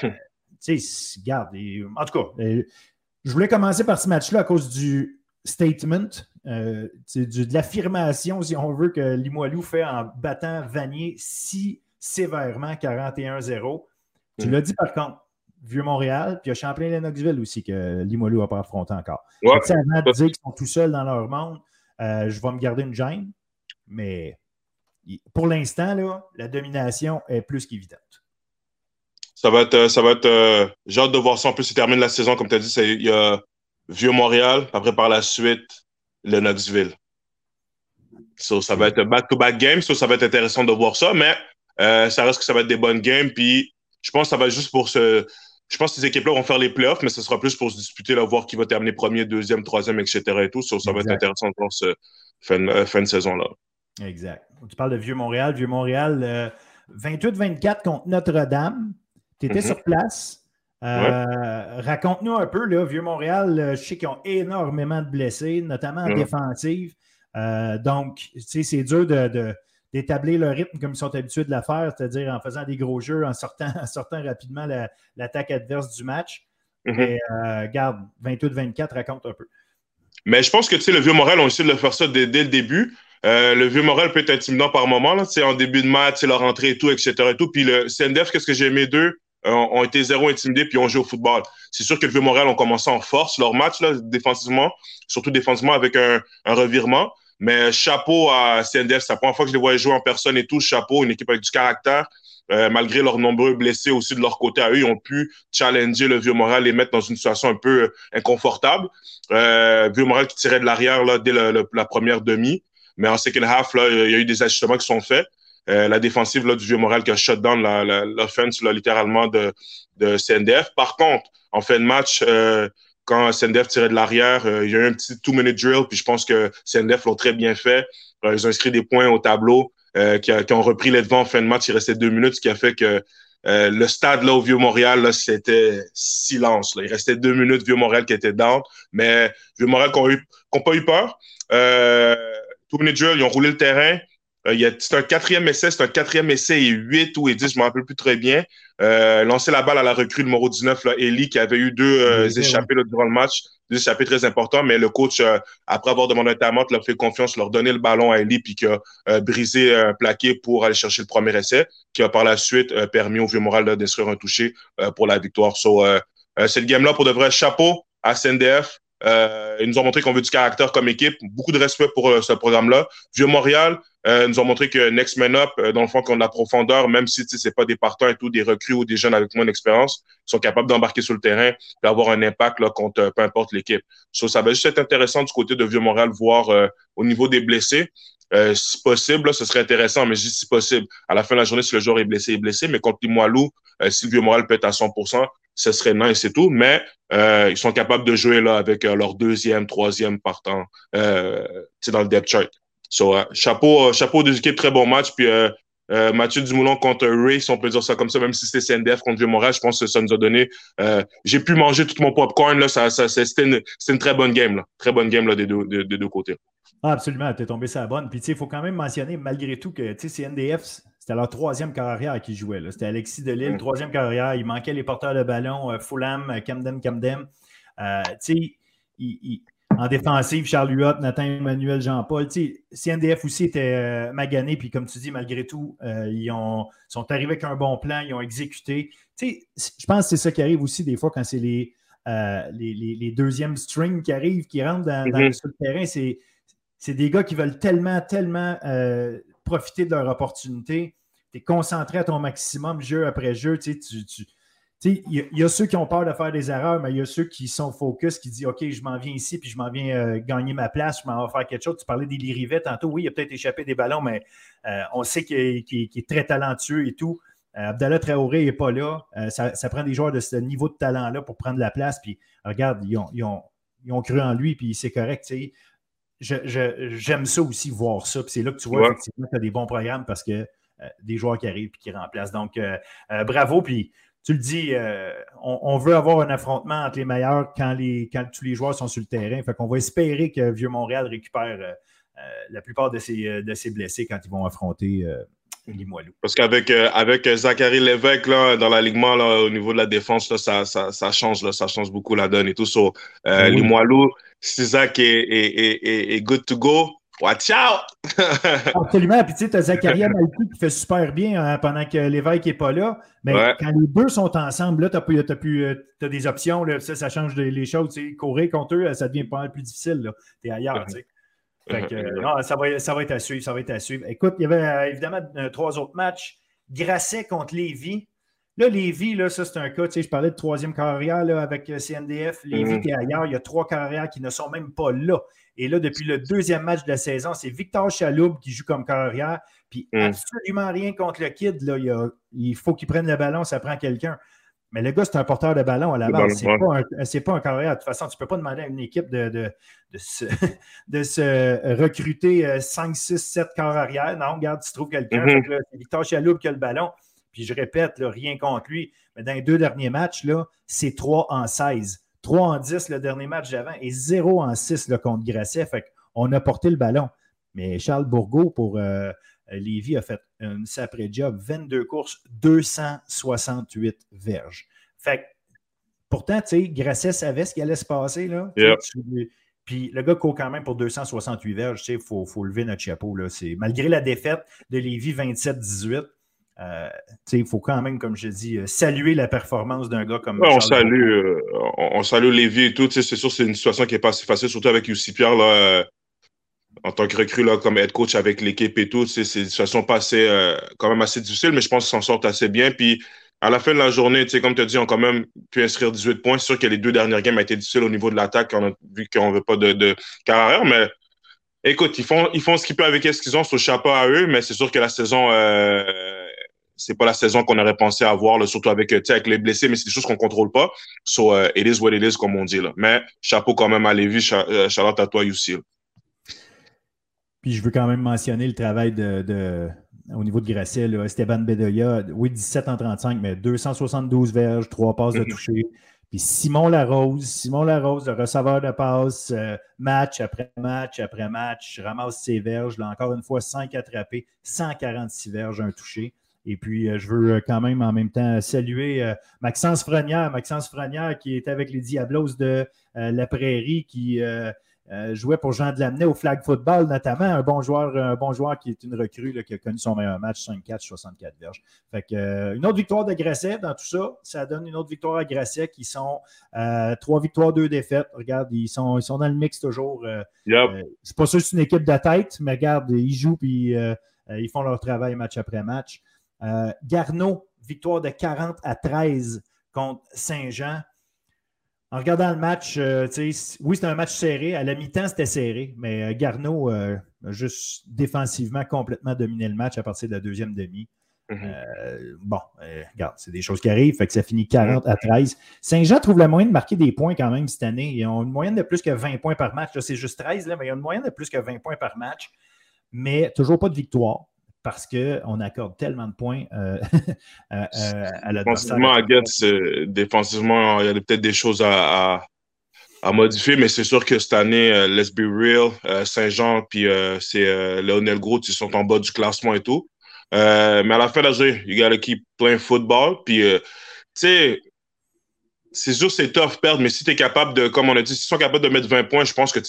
Euh, *laughs* tu sais, regarde, en tout cas, euh, je voulais commencer par ce match-là à cause du statement, euh, de l'affirmation, si on veut, que Limoilou fait en battant Vanier si sévèrement 41-0. Tu mm. l'as dit par contre, Vieux-Montréal, puis il y a Champlain-Lennoxville aussi que Limoilou n'a pas affronté encore. Ouais. Avant de dire qu'ils sont tout seuls dans leur monde, euh, je vais me garder une gêne, mais pour l'instant, la domination est plus qu'évidente ça va être, euh, ça va être, euh, j'ai hâte de voir ça. En plus, il termine la saison, comme tu as dit, il y a Vieux-Montréal, après par la suite, le Knoxville. ça va être back-to-back game, ça va être intéressant de voir ça, mais euh, ça reste que ça va être des bonnes games. Puis je pense que ça va juste pour ce. Je pense que ces équipes-là vont faire les playoffs, mais ce sera plus pour se disputer, là, voir qui va terminer premier, deuxième, troisième, etc. et tout. ça va être intéressant de voir ce fin, fin de saison-là. Exact. Tu parles de Vieux-Montréal. Vieux-Montréal, 28-24 contre Notre-Dame. Tu étais mhm. sur place. Euh, raconte-nous un peu, là, Vieux-Montréal, euh, je sais qu'ils ont énormément de blessés, notamment en défensive. Euh, donc, c'est dur d'établir le rythme comme ils sont habitués de la faire, c'est-à-dire en faisant des gros jeux, en sortant, *laughs* sortant rapidement l'attaque adverse du match. Mhm. Mais garde, 28-24, raconte un peu. Mais je pense que le Vieux-Montréal ont essayé de le faire ça dès, le début. le vieux Montréal peut être intimidant par moment, là, en début de match, leur entrée et tout, etc. Et tout. Puis le CNDF, qu'est-ce que j'ai aimé d'eux? Euh, ont été zéro intimidés puis ont joué au football. C'est sûr que le Vieux-Montréal ont commencé en force leur match là, défensivement, surtout défensivement avec un, revirement. Mais chapeau à CNDF, c'est la première fois que je les voyais jouer en personne et tout. Chapeau, une équipe avec du caractère. Euh, malgré leurs nombreux blessés aussi de leur côté à eux, ils ont pu challenger le Vieux-Montréal et mettre dans une situation un peu euh, inconfortable. Vieux-Montréal qui tirait de l'arrière dès la première demi. Mais en second half, là, il y a eu des ajustements qui sont faits. Euh, la défensive là, du Vieux-Montréal qui a shut down l'offense littéralement de, de CNDF. Par contre, en fin de match, euh, quand CNDF tirait de l'arrière, euh, il y a eu un petit two-minute drill, puis je pense que CNDF l'ont très bien fait. ils ont inscrit des points au tableau qui, ont repris les devants en fin de match. Il restait deux minutes, ce qui a fait que le stade là, au Vieux-Montréal, c'était silence. Il restait deux minutes, Vieux-Montréal qui était down, mais Vieux-Montréal qui n'ont pas eu peur. two-minute drill, ils ont roulé le terrain. C'est un quatrième essai, c'est un quatrième essai et 8 ou et 10, je ne me rappelle plus très bien. Euh, lancer la balle à la recrue numéro 19, là, Eli, qui avait eu deux échappées durant le match, deux échappées très importantes, mais le coach, après avoir demandé un timeout, leur fait confiance, leur donner le ballon à Eli, puis qui a brisé un plaqué pour aller chercher le premier essai, qui a par la suite permis au Vieux-Moral d'inscrire un touché pour la victoire. So, cette game-là, pour de vrai, chapeau à CNDF. Euh, ils nous ont montré qu'on veut du caractère comme équipe. Beaucoup de respect pour euh, ce programme-là. Vieux Montréal euh, nous ont montré que Next Man Up, euh, dans le fond, qu'on a profondeur, même si c'est pas des partants et tout, des recrues ou des jeunes avec moins d'expérience, sont capables d'embarquer sur le terrain d'avoir un impact là, contre peu importe l'équipe. So, ça va juste être intéressant du côté de Vieux Montréal voir au niveau des blessés. Euh, si possible, ce serait intéressant, mais dis si possible. À la fin de la journée, si le joueur est blessé, il est blessé. Mais contre Limoilou, euh, si vieux moral peut être à 100 ce serait nice et tout. Mais euh, ils sont capables de jouer là avec euh, leur deuxième, troisième partant euh, dans le depth chart. So, chapeau, chapeau des équipes, très bon match. Puis Mathieu Dumoulin contre Ray, si on peut dire ça comme ça, même si c'était CNDF contre Vieux-Montréal, je pense que ça nous a donné. J'ai pu manger tout mon popcorn. Là, c'était, une, très bonne game. Très bonne game là, des, deux, des, deux côtés. Ah, absolument, tu es tombé sur la bonne. Puis il faut quand même mentionner, malgré tout, que CNDF, c'était leur troisième carrière qui jouait. C'était Alexis Delille, mm. troisième carrière. Il manquait les porteurs de ballon, euh, Fulham, Camden, Camden. Euh, il en défensive, Charles Huot, Nathan Emmanuel, Jean-Paul. CNDF aussi était euh, magané, puis comme tu dis, malgré tout, euh, ils ont, sont arrivés avec un bon plan, ils ont exécuté. je pense que c'est ça qui arrive aussi des fois quand c'est les, euh, les, deuxièmes strings qui arrivent, qui rentrent dans, mm-hmm. le terrain. C'est des gars qui veulent tellement, tellement profiter de leur opportunité. Tu es concentré à ton maximum, jeu après jeu. Tu, tu, il y, a ceux qui ont peur de faire des erreurs, mais il y a ceux qui sont focus, qui disent OK, je m'en viens ici, puis je m'en viens euh, gagner ma place, je m'en vais faire quelque chose. Tu parlais d'Eli Rivet tantôt. Oui, il a peut-être échappé des ballons, mais euh, on sait qu'il est, très talentueux et tout. Euh, Abdallah Traoré n'est pas là. Ça, prend des joueurs de ce niveau de talent-là pour prendre la place. Puis regarde, ils ont, cru en lui, puis c'est correct. J'aime ça aussi, voir ça. Puis c'est là que tu vois effectivement que tu as des bons programmes parce que des joueurs qui arrivent et qui remplacent. Donc, bravo. Puis tu le dis, euh, on, veut avoir un affrontement entre les meilleurs quand, les, quand tous les joueurs sont sur le terrain. Fait qu'on va espérer que Vieux-Montréal récupère euh, euh, la plupart de ses, de ses blessés quand ils vont affronter Limoilou. Parce qu'avec avec Zachary Lévesque là, dans l'alignement au niveau de la défense, là, ça, ça, change, là, ça change beaucoup la donne et tout. So, Limoilou, si Zach est, est, est, good to go, Watch out! *laughs* Absolument. Puis tu sais, tu as Zacharia qui fait super bien hein, pendant que l'évêque n'est pas là. Mais quand les deux sont ensemble, là, tu as, as, des options. Là, ça, ça change les choses. Courir contre eux, ça devient pas mal plus difficile. Tu es ailleurs. tu sais. *laughs* Fait que, non, ça, va, ça va être à suivre. Ça va être à suivre. Écoute, il y avait euh, évidemment euh, trois autres matchs. Grasset contre Lévis. Là, Lévis, là, ça, c'est un cas, je parlais de troisième carrière là, avec euh, CNDF. Lévis, mm ailleurs. Il y a trois carrières qui ne sont même pas là. Et là, depuis le deuxième match de la saison, c'est Victor Chaloub qui joue comme carrière. Puis mm. absolument rien contre le kid. Là. Il, faut qu'il prenne le ballon, ça prend quelqu'un. Mais le gars, c'est un porteur de ballon à la base. Ce n'est pas, un carrière. De toute façon, tu ne peux pas demander à une équipe de, de, de, se, *laughs* recruter 5, 6, 7 corps arrière. Non, regarde, tu trouves quelqu'un. Mm-hmm. C'est Victor Chaloub qui a le ballon. Puis je répète, rien contre lui. Mais dans les deux derniers matchs, c'est 3 en 16. 3 en 10 le dernier match d'avant et 0 en 6 le contre Grasset. Fait qu'on a porté le ballon. Mais Charles Bourgault pour euh, Lévis a fait un sacré job. 22 courses, 268 verges. Fait pourtant, tu sais, Grasset savait ce qui allait se passer. Là. Puis le gars court quand même pour 268 verges. Il faut, faut, lever notre chapeau. Là. Malgré la défaite de Lévis 27-18, euh, il faut quand même, comme je dis, euh, saluer la performance d'un gars comme. on, salue, euh, on, salue Lévi et tout. C'est sûr, c'est une situation qui n'est pas assez facile, surtout avec Yussi Pierre, là, en tant que recrue là, comme head coach avec l'équipe et tout. C'est une situation pas assez, quand même assez difficile, mais je pense qu'ils s'en sortent assez bien. Puis à la fin de la journée, comme tu as dit, on a quand même pu inscrire 18 points. C'est sûr que les deux dernières games ont été difficiles au niveau de l'attaque, vu qu'on ne veut pas de, de carrière, mais. Écoute, ils font, ils font ce qu'ils peuvent avec ce qu'ils ont sur le chapeau à eux, mais c'est sûr que la saison c'est pas la saison qu'on aurait pensé avoir, surtout avec, avec les blessés, mais c'est des choses qu'on contrôle pas. So, uh, it is what it is, comme on dit. Là. Mais chapeau quand même à Lévis, euh, Charlotte à toi, aussi. Puis je veux quand même mentionner le travail de, au niveau de Grasset, là, Esteban Bedoya, oui, 17 en 35, mais 272 verges, 3 passes de mhm. toucher. Puis Simon Larose, Simon Larose, le receveur de passe, euh, match après match après match, ramasse ses verges. Là, encore une fois, 5 attrapés, 146 verges, un touché. Et puis, euh, je veux euh, quand même en même temps saluer Maxence Frenière, Maxence Frenière qui est avec les Diablos de la Prairie, qui euh, jouait pour Jean de Lamennais au flag football, notamment. Un bon joueur, un bon joueur qui est une recrue qui a connu son meilleur match, 5-4, 64 verges. Fait que, euh, une autre victoire de Grasset dans tout ça. Ça donne une autre victoire à Grasset qui sont euh, trois victoires, deux défaites. Regarde, ils sont, ils sont dans le mix toujours. Yep. c'est pas sûr que c'est une équipe de tête, mais regarde, ils jouent puis ils font leur travail match après match. Garneau, victoire de 40 à 13 contre Saint-Jean. En regardant le match, euh, oui, c'était un match serré. À la mi-temps, c'était serré, mais euh, Garneau euh, a juste défensivement complètement dominé le match à partir de la deuxième demi. Mm-hmm. bon, regarde, c'est des choses qui arrivent, fait que ça finit 40 à 13. Saint-Jean trouve la moyenne de marquer des points quand même cette année. Ils ont une moyenne de plus que 20 points par match. C'est juste 13, là, mais ils ont une moyenne de plus que 20 points par match, mais toujours pas de victoire parce qu'on accorde tellement de points euh, *laughs* à, la Défensivement, à défensivement, il y a peut-être des choses à, modifier, mais c'est sûr que cette année, euh, let's be real, euh, Saint-Jean, puis c'est Lionel Gros, ils sont en bas du classement et tout. mais à la fin de la journée, you gotta keep playing football. Puis, tu sais, c'est sûr c'est tough perdre, mais si tu es capable de, comme on a dit, si tu sont capables de mettre 20 points, je pense que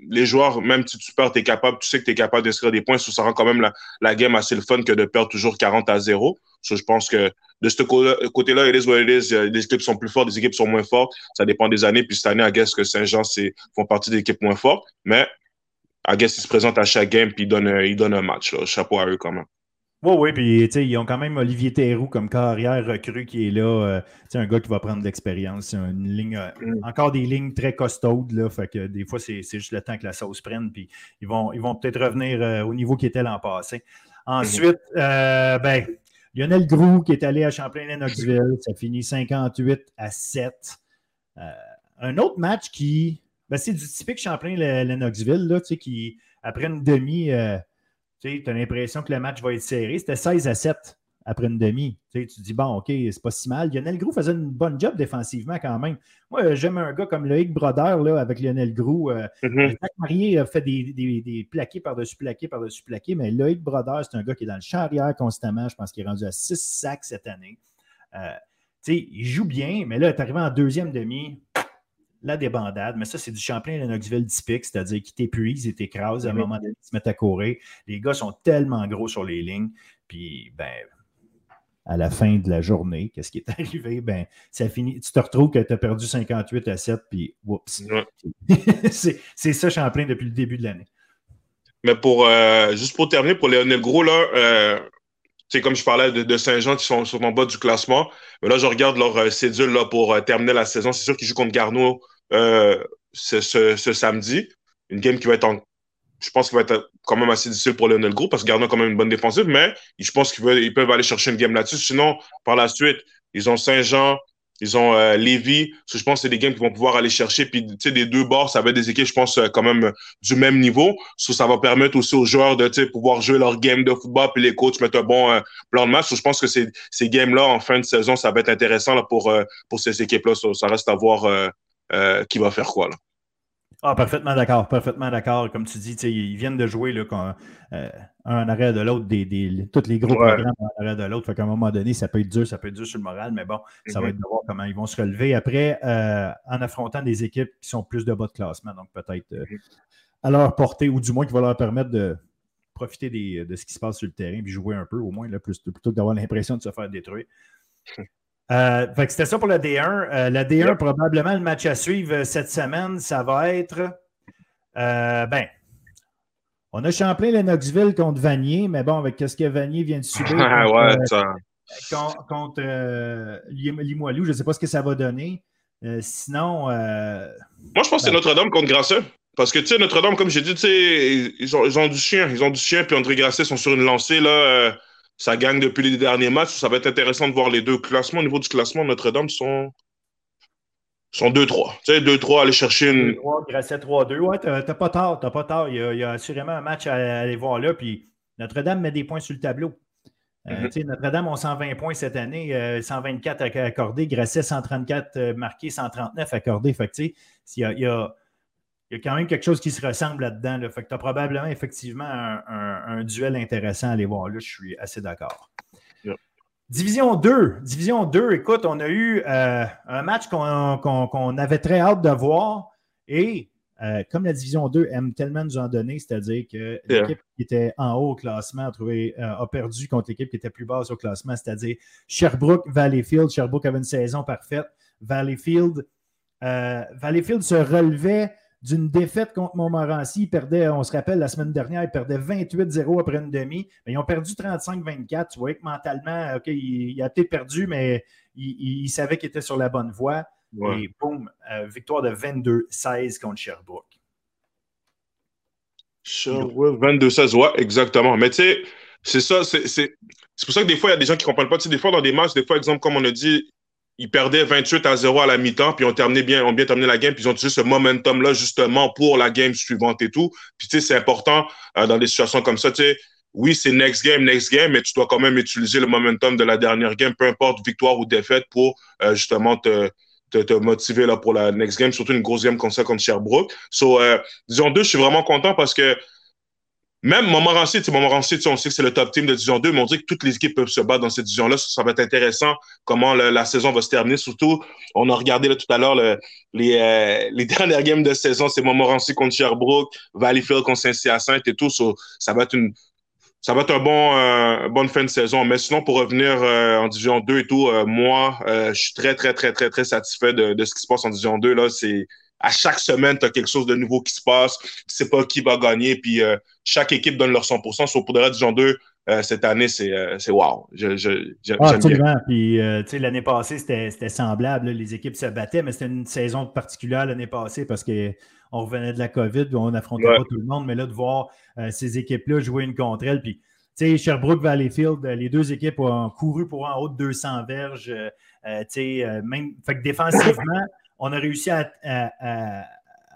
les joueurs, même si tu perds, tu es capable, tu sais que tu es capable d'inscrire des points, ça rend quand même la, la, game assez le fun que de perdre toujours 40 à 0. je pense que de ce côté-là, it is what it is. Les équipes sont plus fortes, les équipes sont moins fortes. Ça dépend des années. Puis cette année, I guess que Saint-Jean font partie des équipes moins fortes. Mais I guess ils se présentent à chaque game puis ils donnent, ils donnent un match. Là. Chapeau à eux quand même. Oui, oui, puis ils ont quand même Olivier Théroux comme carrière recrue qui est là. Euh, un gars qui va prendre de l'expérience. Une ligne, euh, mm. encore des lignes très costaudes. Là, fait que des fois, c'est juste le temps que la sauce prenne. Puis ils vont, ils vont peut-être revenir euh, au niveau qui était l'an passé. Ensuite, mm-hmm. ben, Lionel Groux qui est allé à Champlain-Lennoxville. Ça finit 58 à 7. un autre match qui. Ben, c'est du typique Champlain-Lennoxville, qui, après une demi tu as l'impression que le match va être serré. C'était 16 à 7 après une demi. Tu te dis, bon, OK, c'est pas si mal. Lionel Grou faisait une bonne job défensivement quand même. Moi, j'aime un gars comme Loïc Brodeur là, avec Lionel Grou. Euh, mm-hmm. Marié a fait des, des, plaqués par-dessus plaqués par-dessus plaqués, mais Loïc Brodeur, c'est un gars qui est dans le champ arrière constamment. Je pense qu'il est rendu à 6 sacs cette année. Euh, il joue bien, mais là, est arrivé en deuxième demi la débandade, mais ça, c'est du Champlain Lennoxville typique, c'est-à-dire qu'ils t'épuisent et t'écrasent à un moment donné, ils se mettent à courir. Les gars sont tellement gros sur les lignes, puis ben, à la fin de la journée, qu'est-ce qui est *laughs* arrivé? Ben, ça finit. Tu te retrouves que tu as perdu 58 à 7, puis oups. *laughs* c'est ça, Champlain, depuis le début de l'année. Mais pour euh, juste pour terminer, pour Léonel Gros, là, euh, comme je parlais de, Saint-Jean qui sont, sont, en bas du classement. Mais là, je regarde leur euh, cédule là, pour terminer la saison. C'est sûr qu'ils jouent contre Garneau euh, ce, samedi. Une game qui va être en. Je pense qu'il va être quand même assez difficile pour Lionel Gros parce que Gardner a quand même une bonne défensive, mais je pense qu'ils ils peuvent aller chercher une game là-dessus. Sinon, par la suite, ils ont Saint-Jean, ils ont euh, Lévis. Je pense que c'est des games qu'ils vont pouvoir aller chercher. Puis, tu sais, des deux bords, ça va être des équipes, je pense, euh, quand même du même niveau. ça va permettre aussi aux joueurs de pouvoir jouer leur game de football. Puis les coachs mettent un bon plan de match. je pense que ces, ces games-là, en fin de saison, ça va être intéressant là, pour, pour ces équipes-là. Ça, reste à voir euh, qui va faire quoi. Là? Ah, parfaitement d'accord, parfaitement d'accord. Comme tu dis, ils viennent de jouer là, euh, un en arrêt de l'autre, des, des, tous les gros programmes en arrêt de l'autre. Fait qu'à un moment donné, ça peut être dur, ça peut être dur sur le moral, mais bon, ça va mm-hmm. être de voir comment ils vont se relever après euh, en affrontant des équipes qui sont plus de bas de classement, donc peut-être à leur portée, ou du moins qui va leur permettre de profiter de ce qui se passe sur le terrain, puis jouer un peu au moins, là, plutôt que d'avoir l'impression de se faire détruire. *laughs* Euh, c'était ça pour la D1. Euh, la D1, probablement le match à suivre euh, cette semaine, ça va être. ben, on a Champlain Lennoxville contre Vanier, mais bon, avec ce que Vanier vient de subir *laughs* contre, contre, Limoilou, je ne sais pas ce que ça va donner. sinon. Moi, je pense que c'est ben Notre-Dame contre Grasset. Parce que, tu sais, Notre-Dame, comme j'ai dit, ils ont, ils ont, du chien. Ils ont du chien, puis André Grasset sont sur une lancée, là ça gagne depuis les derniers matchs. Ça va être intéressant de voir les deux classements. Au niveau du classement, Notre-Dame sont, sont 2-3. Tu sais, 2-3, aller chercher une. 3, Grasset 3-2. Ouais, t'as pas tort, t'as pas tort. Il y, a, assurément un match à, aller voir là. Puis Notre-Dame met des points sur le tableau. Mm-hmm. Notre-Dame ont 120 points cette année, 124 accordés, Grasset 134 marqués, 139 accordés. Fait il y a, y a il y a quand même quelque chose qui se ressemble là-dedans. Fait que tu as probablement effectivement un, duel intéressant à aller voir là. Je suis assez d'accord. Division 2. Division 2, écoute, on a eu euh, un match qu'on avait très hâte de voir. Et euh, comme la Division 2 aime tellement nous en donner, c'est-à-dire que l'équipe qui était en haut au classement a, trouvé, euh, a perdu contre l'équipe qui était plus basse au classement, c'est-à-dire Sherbrooke, Valleyfield. Sherbrooke avait une saison parfaite. Valleyfield, Valleyfield se relevait d'une défaite contre Montmorency. Ils perdaient, on se rappelle, la semaine dernière, ils perdaient 28-0 après une demi. Mais ils ont perdu 35-24. Tu vois que mentalement, OK, il, a peut-être perdu, mais il, savait qu'il était sur la bonne voie. Et boum, euh, victoire de 22-16 contre Sherbrooke. Sherbrooke, 22-16, ouais, exactement. Mais tu sais, c'est ça, c'est pour ça que des fois, il y a des gens qui ne comprennent pas. Tu sais, des fois, dans des matchs, des fois, exemple, comme on a dit, ils perdaient 28 à 0 à la mi-temps, puis ont terminé bien, ont bien terminé la game, puis ils ont utilisé ce momentum-là justement pour la game suivante et tout. Puis tu sais, c'est important euh, dans des situations comme ça, tu sais. Oui, c'est next game, next game, mais tu dois quand même utiliser le momentum de la dernière game, peu importe victoire ou défaite, pour euh, justement te, te, motiver là, pour la next game, surtout une grosse game comme ça contre Sherbrooke. So, euh, disons deux, je suis vraiment content parce que même Montmorency, Montmorency, on sait que c'est le top team de Division 2, mais on dit que toutes les équipes peuvent se battre dans cette division-là. Ça, va être intéressant comment la saison va se terminer. Surtout, on a regardé tout à l'heure les, euh, *laughs* dernières games de saison, c'est Montmorency contre Sherbrooke, Valleyfield contre Saint-Hyacinthe et tout. ça va être une ça un bon euh, bonne fin de saison. Mais sinon, pour revenir euh, en Division 2 et tout, moi, je suis très, très, très, très, très satisfait de, de ce qui se passe en Division 2. Là, c'est à chaque semaine, tu as quelque chose de nouveau qui se passe. Tu sais pas qui va gagner. Puis euh, chaque équipe donne leur 100%. Sauf pour de Dijon 2, euh, cette année, c'est euh, wow. Je, je, ah, absolument. Puis, l'année passée, c'était semblable. Les équipes se battaient, mais c'était une saison particulière l'année passée parce qu'on revenait de la COVID, on n'affrontait pas tout le monde. Mais là, de voir ces équipes-là jouer une contre elles, puis Sherbrooke, Valleyfield, les deux équipes ont couru pour en haut de 200 verges. même, fait que défensivement, on a réussi à,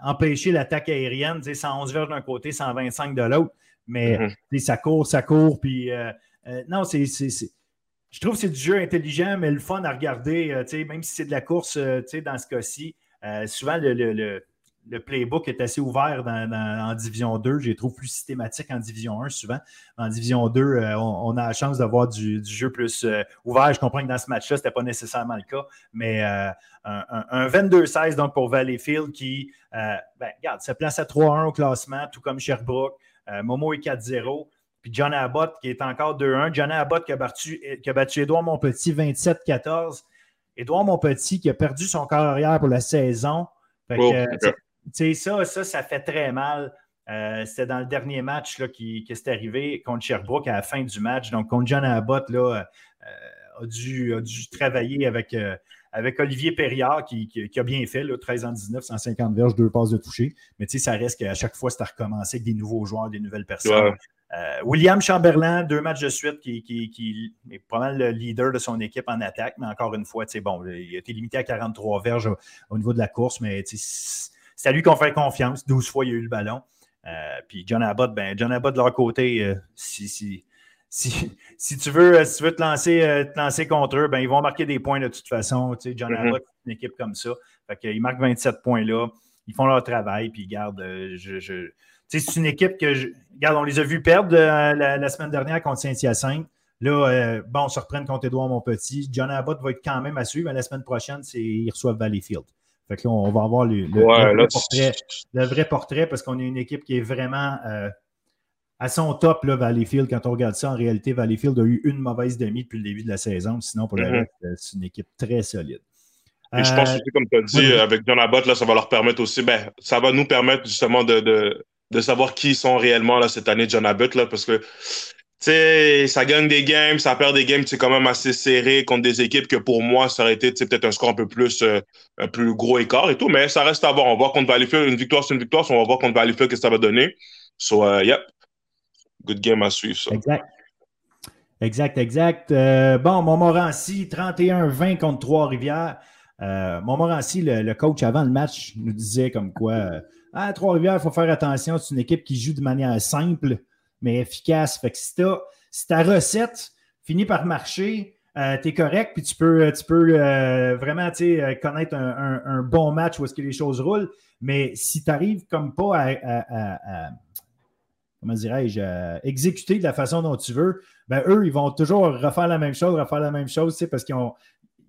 empêcher l'attaque aérienne, 111 verges d'un côté, 125 de l'autre. Mais mm-hmm. ça court, ça court. Puis euh, euh, non, c'est. Je trouve que c'est du jeu intelligent, mais le fun à regarder, euh, même si c'est de la course dans ce cas-ci. souvent, le, le playbook est assez ouvert en Division 2. Je les trouve plus systématique en Division 1 souvent. En Division 2, euh, on, a la chance d'avoir du, du, jeu plus euh, ouvert. Je comprends que dans ce match-là, ce n'était pas nécessairement le cas, mais euh, un, 22-16 donc pour Valleyfield qui, ben, regarde, se place à 3-1 au classement, tout comme Sherbrooke. Momo est 4-0. Puis John Abbott qui est encore 2-1. John Abbott qui a battu, qui a battu Édouard Monpetit 27-14. Édouard Monpetit qui a perdu son carrière pour la saison. Fait que, sais, ça, ça, ça fait très mal. Euh, c'était dans le dernier match là, qui, qui est arrivé contre Sherbrooke à la fin du match. Donc, contre John Abbott, là, euh, a, dû, a dû travailler avec, euh, avec Olivier Perriard qui, qui, a bien fait, là, 13 en 19, 150 verges, deux passes de toucher. Mais tu sais, ça reste qu'à chaque fois, c'est à recommencer avec des nouveaux joueurs, des nouvelles personnes. William Chamberlain, deux matchs de suite, qui, qui, est probablement le leader de son équipe en attaque, mais encore une fois, bon, il a été limité à 43 verges au, au niveau de la course, mais c'est à lui qu'on fait confiance. 12 fois, il a eu le ballon. Euh, puis John Abbott, ben, John Abbott de leur côté, euh, si, si, si, *laughs* tu veux, si tu veux te, lancer, euh, te lancer contre eux, ben, ils vont marquer des points de toute façon. Tu sais, John mm-hmm. Abbott, c'est une équipe comme ça. Fait qu'ils marquent 27 points là. Ils font leur travail, puis garde. Je, je... c'est une équipe que, je... regarde, on les a vus perdre la, semaine dernière contre Saint-Hyacinthe. Là, bon, on se reprend contre Édouard Monpetit. John Abbott va être quand même à suivre. La semaine prochaine, c'est ils reçoivent Valleyfield. Fait que là, on va avoir le, vrai, portrait, parce qu'on est une équipe qui est vraiment euh, à son top, là, Valleyfield. Quand on regarde ça, en réalité, Valleyfield a eu une mauvaise demi depuis le début de la saison. Sinon, pour le mm-hmm. reste, euh, c'est une équipe très solide. Et je pense euh, aussi, comme tu as dit, avec John Abbott, là, ça va leur permettre aussi, ben, ça va nous permettre justement de, de, de savoir qui sont réellement là, cette année John Abbott, là, parce que sais, ça gagne des games, ça perd des games, c'est quand même assez serré contre des équipes que pour moi, ça aurait été peut-être un score un peu plus, euh, un plus gros écart et tout, mais ça reste à voir. On va voir contre Valleyfield, une victoire, c'est une victoire, on va voir contre Valleyfield qu'est-ce que ça va donner. So, uh, yep, good game à suivre, ça. Exact. Exact, exact. Euh, bon, Montmorency, 31-20 contre Trois-Rivières. Euh, Montmorency, le, coach avant le match, nous disait comme quoi, euh, ah, Trois-Rivières, il faut faire attention, c'est une équipe qui joue de manière simple mais efficace. Fait que si, ta recette finit par marcher. tu es correct, puis tu peux, tu peux vraiment connaître un, bon match où est-ce que les choses roulent. Mais si tu n'arrives comme pas à, comment dirais-je, exécuter de la façon dont tu veux, ben eux, ils vont toujours refaire la même chose, refaire la même chose, parce qu'ils ont,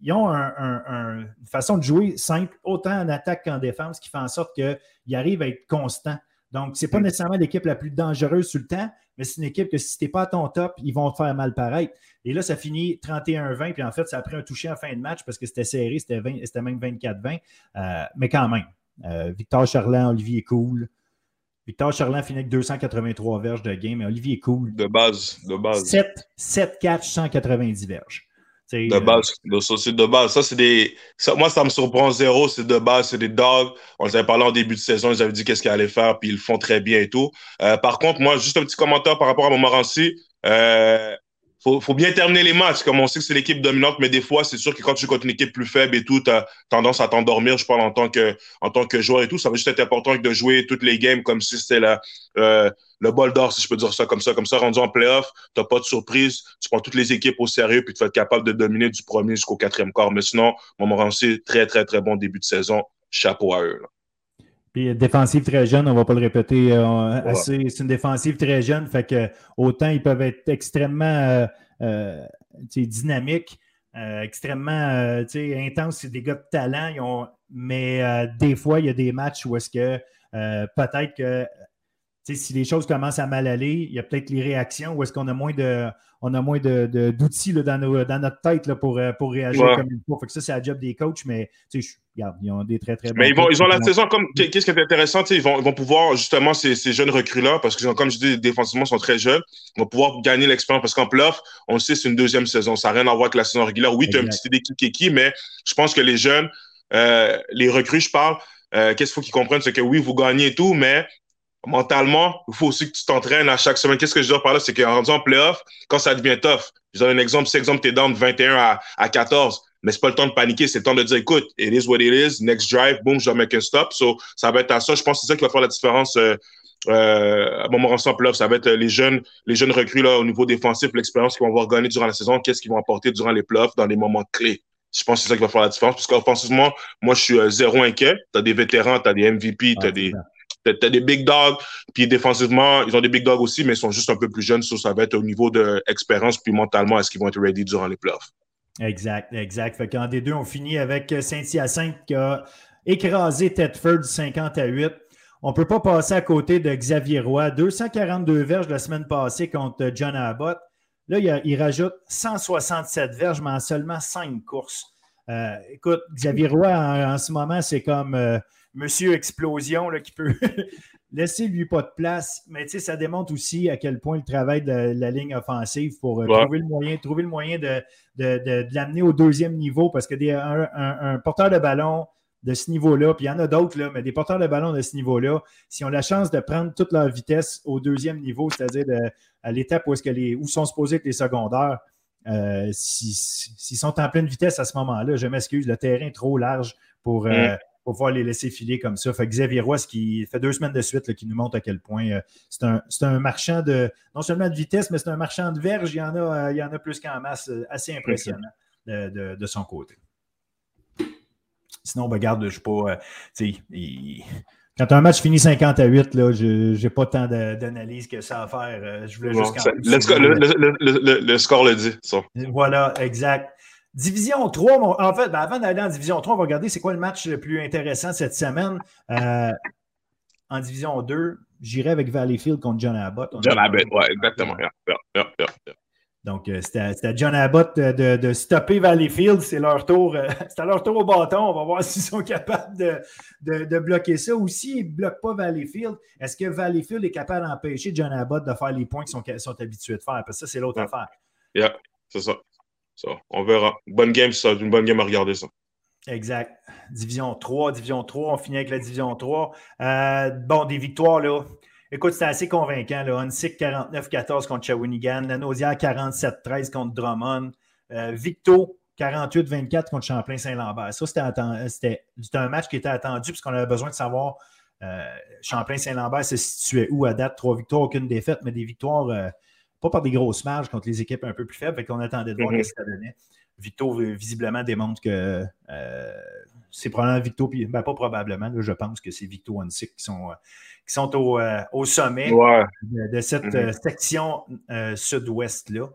ils ont une façon de jouer simple, autant en attaque qu'en défense, qui fait en sorte qu'ils arrivent à être constants. Donc, ce n'est pas nécessairement l'équipe la plus dangereuse sur le temps, mais c'est une équipe que si tu n'es pas à ton top, ils vont te faire mal pareil. Et là, ça finit 31-20, puis en fait, ça a pris un toucher en fin de match parce que c'était serré, c'était, même 24-20. Euh, mais quand même, euh, Victor Charland, Olivier Cool. Victor Charland finit avec 283 verges de game, mais Olivier Cool. De base, de base. 7, 7 catch, 190 verges. De euh, base, de base. Ça, c'est des. moi, ça me surprend zéro, c'est de base, c'est des dogs. On les avait parlé en début de saison, ils avaient dit qu'est-ce qu'ils allaient faire, puis ils le font très bien et tout. Euh, par contre, moi, juste un petit commentaire par rapport à Montmorency. Euh, faut, faut bien terminer les matchs. Comme on sait que c'est l'équipe dominante, mais des fois, c'est sûr que quand tu joues contre une équipe plus faible et tout, tu as tendance à t'endormir, je parle en tant, que, en tant que joueur et tout. Ça va juste être important de jouer toutes les games comme si c'était la, euh, le bol d'or, si je peux dire ça comme ça. Comme ça, rendu en playoff, tu pas de surprise. Tu prends toutes les équipes au sérieux puis tu vas être capable de dominer du premier jusqu'au quatrième quart. Mais sinon, Montmorency, très, très, très bon début de saison. Chapeau à eux. Puis défensive très jeune, on ne va pas le répéter euh, assez. C'est une défensive très jeune, fait que autant ils peuvent être extrêmement euh, euh, dynamiques, extrêmement intenses, c'est des gars de talent, mais des fois, il y a des matchs où est-ce que peut-être que si les choses commencent à mal aller, il y a peut-être les réactions ou est-ce qu'on a moins de on a moins d'outils de, dans, dans, notre tête pour, euh, pour réagir comme il faut. ça, c'est la job des coachs, mais regarde, ils ont des très, très bons. Mais ils, vont, ils ont la saison comme. Qu'est-ce qui est intéressant? Ils vont, ils vont pouvoir, justement, ces, ces jeunes recrues-là, parce que, comme je dis, défensivement, ils sont très jeunes, vont pouvoir gagner l'expérience. Parce qu'en playoff, on le sait, c'est une deuxième saison. Ça n'a rien à voir avec la saison régulière. Oui, tu as une petite idée qui est qui, mais je pense que les jeunes, euh, les recrues, je parle, euh, qu'est-ce qu'il faut qu'ils comprennent? C'est que oui, vous gagnez et tout, mais mentalement, il faut aussi que tu t'entraînes à chaque semaine. Qu'est-ce que je veux dire par là? C'est qu'en rendu en playoff, quand ça devient tough, je donne un exemple. Si, exemple, tu es down de 21 à, à 14, mais c'est pas le temps de paniquer, c'est le temps de dire, écoute, it is what it is, next drive, boom, je dois make un stop. So, ça va être à ça. Je pense que c'est ça qui va faire la différence euh, euh, à moment en playoff. Ça va être les jeunes, les jeunes recrues là, au niveau défensif, l'expérience qu'ils vont avoir gagné durant la saison, qu'est-ce qu'ils vont apporter durant les playoffs dans les moments clés. Je pense que c'est ça qui va faire la différence. Parce qu'offensivement, moi, je suis euh, zéro inquiet. Tu as des vétérans, tu as des MVP, tu as des. T'as des big dogs, puis défensivement, ils ont des big dogs aussi, mais ils sont juste un peu plus jeunes. ça va être au niveau d'expérience, puis mentalement, est-ce qu'ils vont être ready durant les playoffs? Exact, exact. Fait qu'en des deux, on finit avec Saint-Hyacinthe qui a écrasé Tedford 50 à 8. On ne peut pas passer à côté de Xavier Roy. 242 verges la semaine passée contre John Abbott. Là, il, rajoute 167 verges, mais en seulement 5 courses. Euh, écoute, Xavier Roy, en, ce moment, c'est comme euh, Monsieur Explosion là, qui peut *laughs* laisser lui pas de place. Mais tu sais, ça démontre aussi à quel point il travaille de, la ligne offensive pour euh, trouver le moyen, trouver le moyen de, l'amener au deuxième niveau parce que des, un, porteur de ballon de ce niveau-là, puis il y en a d'autres, mais des porteurs de ballon de ce niveau-là, si ont la chance de prendre toute leur vitesse au deuxième niveau, c'est-à-dire à l'étape où, est-ce que les, où sont supposés être les secondaires, euh, s'ils sont en pleine vitesse à ce moment-là, je m'excuse, le terrain est trop large pour, euh, mm pour pouvoir les laisser filer comme ça. Fait Xavier Roy, ce qui fait deux semaines de suite, qui nous montre à quel point euh, c'est un, un, marchand de, non seulement de vitesse, mais c'est un marchand de verge. Il y en a, euh, il y en a plus qu'en masse, euh, assez impressionnant de, son côté. Sinon, regarde, ben, je ne sais pas. Quand un match finit 50 à 8, je n'ai pas tant d'analyse que ça à faire. Je voulais juste le, le, score le dit, ça. Voilà, exact. Division 3, en fait, ben, avant d'aller en Division 3, on va regarder c'est quoi le match le plus intéressant cette semaine. Euh, en Division 2, j'irai avec Valleyfield contre John Abbott. John Abbott, oui, exactement. Donc, euh, c'était à John Abbott de, stopper Valleyfield. C'est leur tour. Euh, *laughs* c'est à leur tour au bâton. On va voir *laughs* s'ils sont capables de, bloquer ça. Ou s'ils ne bloquent pas Valleyfield, est-ce que Valleyfield est capable d'empêcher John Abbott de faire les points qu'ils sont, habitués de faire? Parce que ça, c'est l'autre affaire. Yeah, c'est ça on verra. Bonne game, ça. Une bonne game à regarder, ça. Exact. Division 3, Division 3. On finit avec la Division 3. Euh, bon, des victoires, là. Écoute, c'était assez convaincant. Là. 49-14 contre Shawinigan. Lanaudière 47-13 contre Drummond. Euh, Victo 48-24 contre Champlain-Saint-Lambert. Ça, c'était un match qui était attendu puisqu'on avait besoin de savoir euh, Champlain-Saint-Lambert se situait où à date. Trois victoires, aucune défaite, mais des victoires pas par des grosses marges contre les équipes un peu plus faibles. Fait qu'on attendait de voir mm-hmm. ce que ça donnait. Victo, visiblement, démontre que c'est probablement Victo, puis ben, pas probablement, je pense que c'est Victo Hansik qui sont, qui sont au, au sommet de, cette mm-hmm. section sud-ouest-là.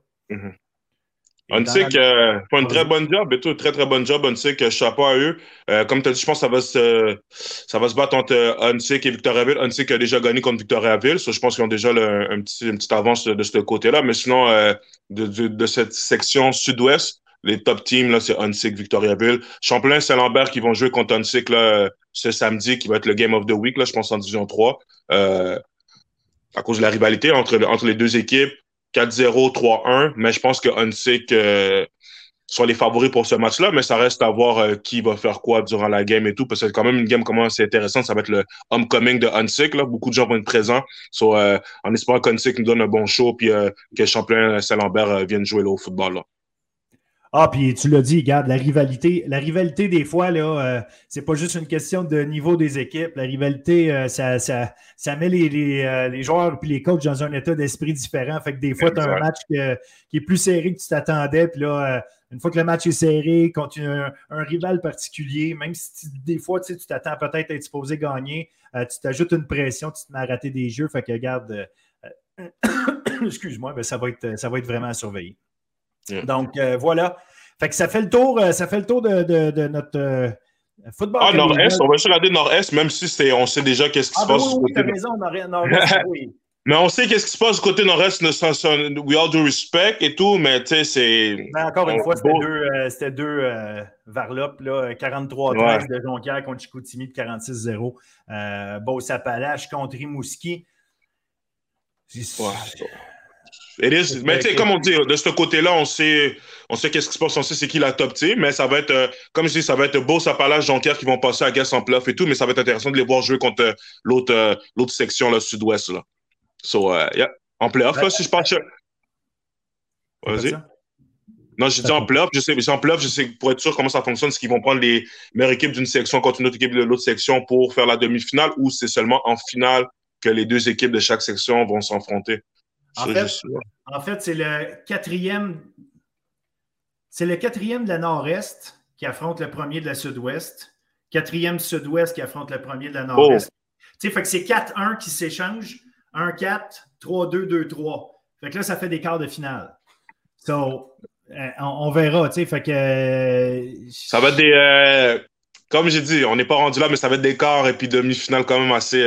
Hunsick euh, fait une très bonne job, et tout, très très bonne job, Hunsick, chapeau à eux. Euh, comme tu as dit, je pense que ça va se, ça va se battre entre Hunsick et Victoriaville. Hunsick a déjà gagné contre Victoriaville, so, je pense qu'ils ont déjà un petit, une petite avance de, ce côté-là. Mais sinon, euh, de, de, de, cette section sud-ouest, les top teams, là, c'est Hunsick, Victoriaville. Champlain, Saint-Lambert qui vont jouer contre Hunsick là, ce samedi, qui va être le Game of the Week, là, je pense en division 3. Euh, à cause de la rivalité entre, entre les deux équipes. 4-0, 3-1, mais je pense que Hunsick euh, sont les favoris pour ce match-là, mais ça reste à voir euh, qui va faire quoi durant la game et tout, parce que quand même une game comment c'est intéressant, ça va être le homecoming de Hunsick, là, beaucoup de gens vont être présents, so, euh, en espérant qu'Hunsick nous donne un bon show, puis que Champlain Saint-Lambert vienne jouer là, au football. Là. Ah, puis tu l'as dit, regarde, la rivalité, la rivalité des fois, là, euh, c'est pas juste une question de niveau des équipes. La rivalité, euh, ça, ça, ça, met les, les, euh, les joueurs et les coachs dans un état d'esprit différent. Fait que des fois, tu as un match qui est plus serré que tu t'attendais. Puis là, une fois que le match est serré, contre un, rival particulier, même si des fois, tu t'attends peut-être à être supposé gagner, tu t'ajoutes une pression, tu te mets à rater des jeux. Fait que regarde, *coughs* excuse-moi, ben, ça, va être, ça va être vraiment surveillé. Donc, euh, voilà. Fait que ça fait le tour, euh, ça fait le tour de, notre euh, football. Ah, Nord-Est, on va juste regarder Nord-Est, même si on sait déjà qu'est-ce qui ah, se ben passe. Oui, oui, raison, Nord-Est, *laughs* oui. Mais on sait qu'est-ce qui se passe du côté nord-est, we all do respect et tout, mais tu sais, c'est. encore une fois, c'était deux, c'était deux Varlop, là, 43-13 de Jonquière contre Chicoutimi de 46-0. Euh, Beauce-Appalaches contre Rimouski. Ouais. Mais tu sais, comme on dit, de ce côté-là, on sait, on sait qu'est-ce qui se passe, on sait c'est qui la top team, mais ça va être, euh, comme je dis, ça va être beau, ça Sapalage, Jonquière qui vont passer à Gas en playoff et tout, mais ça va être intéressant de les voir jouer contre euh, l'autre, euh, l'autre section, là, sud-ouest, là. So, yeah. En playoff, là, si je pense. Vas-y. Non, j'ai dit en playoff, je sais, en playoff, je sais pour être sûr comment ça fonctionne, c'est qu'ils vont prendre les meilleures équipes d'une section contre une autre équipe de l'autre section pour faire la demi-finale ou c'est seulement en finale que les deux équipes de chaque section vont s'affronter. En fait, c'est le quatrième. C'est le quatrième de la nord-est qui affronte le premier de la sud-ouest. Quatrième sud-ouest qui affronte le premier de la nord-est. Oh. Tu sais, fait que c'est 4-1 qui s'échangent. 1-4, 3-2, 2-3. Fait que là, ça fait des quarts de finale. So, euh, on, verra, tu sais. Fait que. Euh, ça va être des. Euh, comme j'ai dit, on n'est pas rendu là, mais ça va être des quarts et puis demi-finale quand même assez.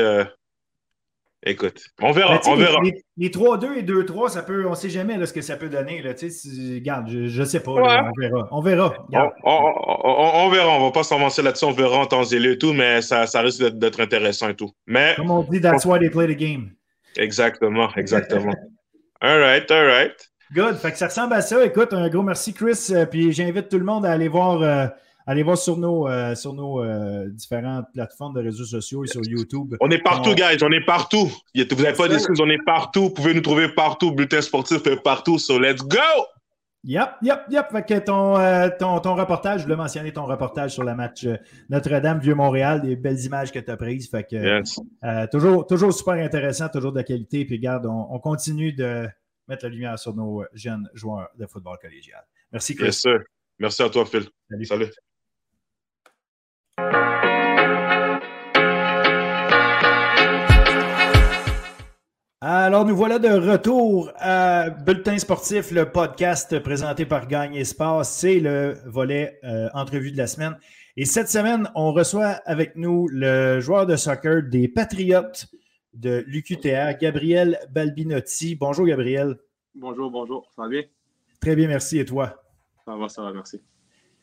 Écoute, on verra. on verra. Les, 3-2 et 2-3, ça peut, on ne sait jamais ce que ça peut donner. Là, regarde, je ne sais pas. on verra. On verra. On, verra. On ne va pas s'avancer là-dessus. On verra en temps et lieu et tout, mais ça, ça risque d'être intéressant et tout. Mais, Comme on dit, that's why they play the game. Exactement, exactement. *laughs* all right, all right. Good. Fait que ça ressemble à ça. Écoute, un gros merci, Chris. Euh, puis j'invite tout le monde à aller voir. Euh, Allez voir sur nos, euh, sur nos euh, différentes plateformes de réseaux sociaux et sur YouTube. On est partout, guys. On est partout. Vous n'avez pas d'excuses. On est partout. Vous pouvez nous trouver partout. Bulletin sportif est partout. So let's go! Yep, yep, yep. Fait que ton, euh, ton, ton, reportage, je voulais mentionner ton reportage sur le match Notre-Dame, Vieux-Montréal, des belles images que tu as prises. Fait que toujours, toujours super intéressant, toujours de qualité. Puis regarde, on, continue de mettre la lumière sur nos jeunes joueurs de football collégial. Merci, Chris. Yes. Merci à toi, Phil. Salut. Alors, nous voilà de retour à Bulletin sportif, le podcast présenté par Gagne Espace. C'est le volet euh, entrevue de la semaine. Et cette semaine, on reçoit avec nous le joueur de soccer des Patriotes de l'UQTR, Gabriel Balbinotti. Bonjour, Gabriel. Bonjour, bonjour. Ça va bien? Très bien, merci. Et toi? Ça va, ça va, merci.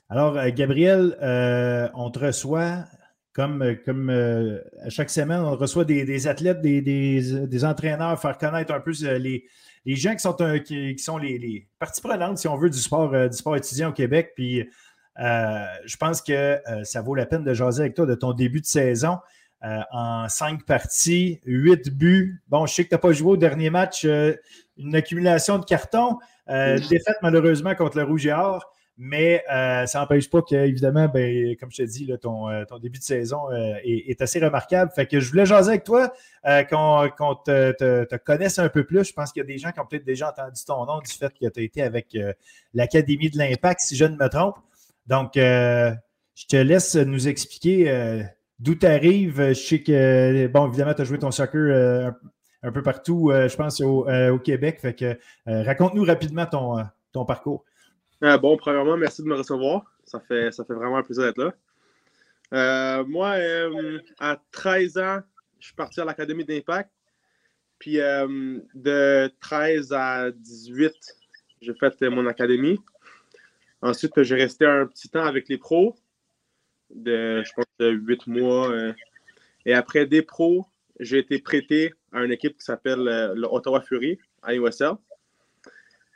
Alors, euh, Gabriel, euh, on te reçoit comme, comme euh, à chaque semaine, on reçoit des, athlètes, des, entraîneurs, faire connaître un peu les, gens qui sont, qui, sont les, parties prenantes, si on veut, du sport, du sport étudiant au Québec. Puis, je pense que ça vaut la peine de jaser avec toi de ton début de saison. en cinq parties, huit buts. Bon, je sais que tu n'as pas joué au dernier match, une accumulation de cartons. défaite malheureusement contre le Rouge et Or. Mais euh, ça n'empêche pas que, évidemment, ben, comme je te dis, ton, euh, ton, début de saison euh, est, assez remarquable. Fait que je voulais jaser avec toi, qu'on te, connaisse un peu plus. Je pense qu'il y a des gens qui ont peut-être déjà entendu ton nom du fait que tu as été avec l'Académie de l'Impact, si je ne me trompe. Donc, je te laisse nous expliquer d'où tu arrives. Je sais que, bon, évidemment, tu as joué ton soccer un, peu partout, je pense, au, Québec. Fait que raconte-nous rapidement ton, ton parcours. Euh, bon, premièrement, merci de me recevoir. Ça fait, ça fait vraiment un plaisir d'être là. Euh, moi, euh, à 13 ans, je suis parti à l'Académie d'Impact. Puis de 13 à 18, j'ai fait mon académie. Ensuite, j'ai resté un petit temps avec les pros, de, je pense, de 8 mois. et après des pros, j'ai été prêté à une équipe qui s'appelle le Ottawa Fury à USL.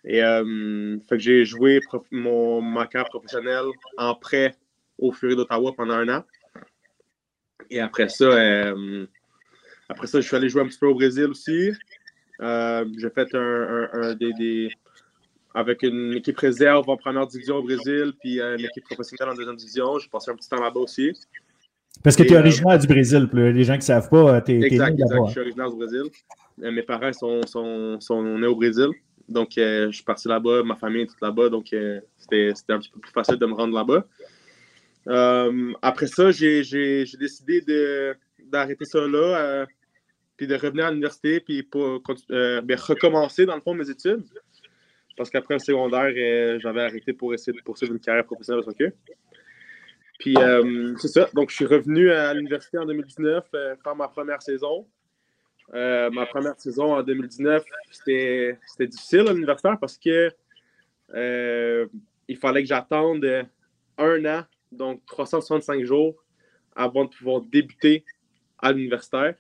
Et euh, fait que j'ai joué mon, ma carrière professionnelle en prêt au Fury d'Ottawa pendant un an. Et après ça, euh, après ça, je suis allé jouer un petit peu au Brésil aussi. Euh, j'ai fait un, un, des, avec une équipe réserve en première division au Brésil, puis une équipe professionnelle en deuxième division. J'ai passé un petit temps là-bas aussi. Parce que tu es originaire du Brésil, les gens qui ne savent pas, tu es, exact, exact. Je suis originaire du Brésil. mes parents sont, sont, sont nés au Brésil. Donc, euh, je suis parti là-bas, ma famille est toute là-bas, donc euh, c'était un petit peu plus facile de me rendre là-bas. Euh, après ça, j'ai décidé d'arrêter ça là, puis de revenir à l'université, puis pour ben, recommencer, dans le fond, mes études. Parce qu'après le secondaire, j'avais arrêté pour essayer de poursuivre une carrière professionnelle de soccer. Puis, c'est ça. Donc, je suis revenu à l'université en 2019 faire ma première saison. Euh, ma première saison en 2019, c'était difficile à l'universitaire parce que euh, il fallait que j'attende un an, donc 365 jours, avant de pouvoir débuter à l'universitaire.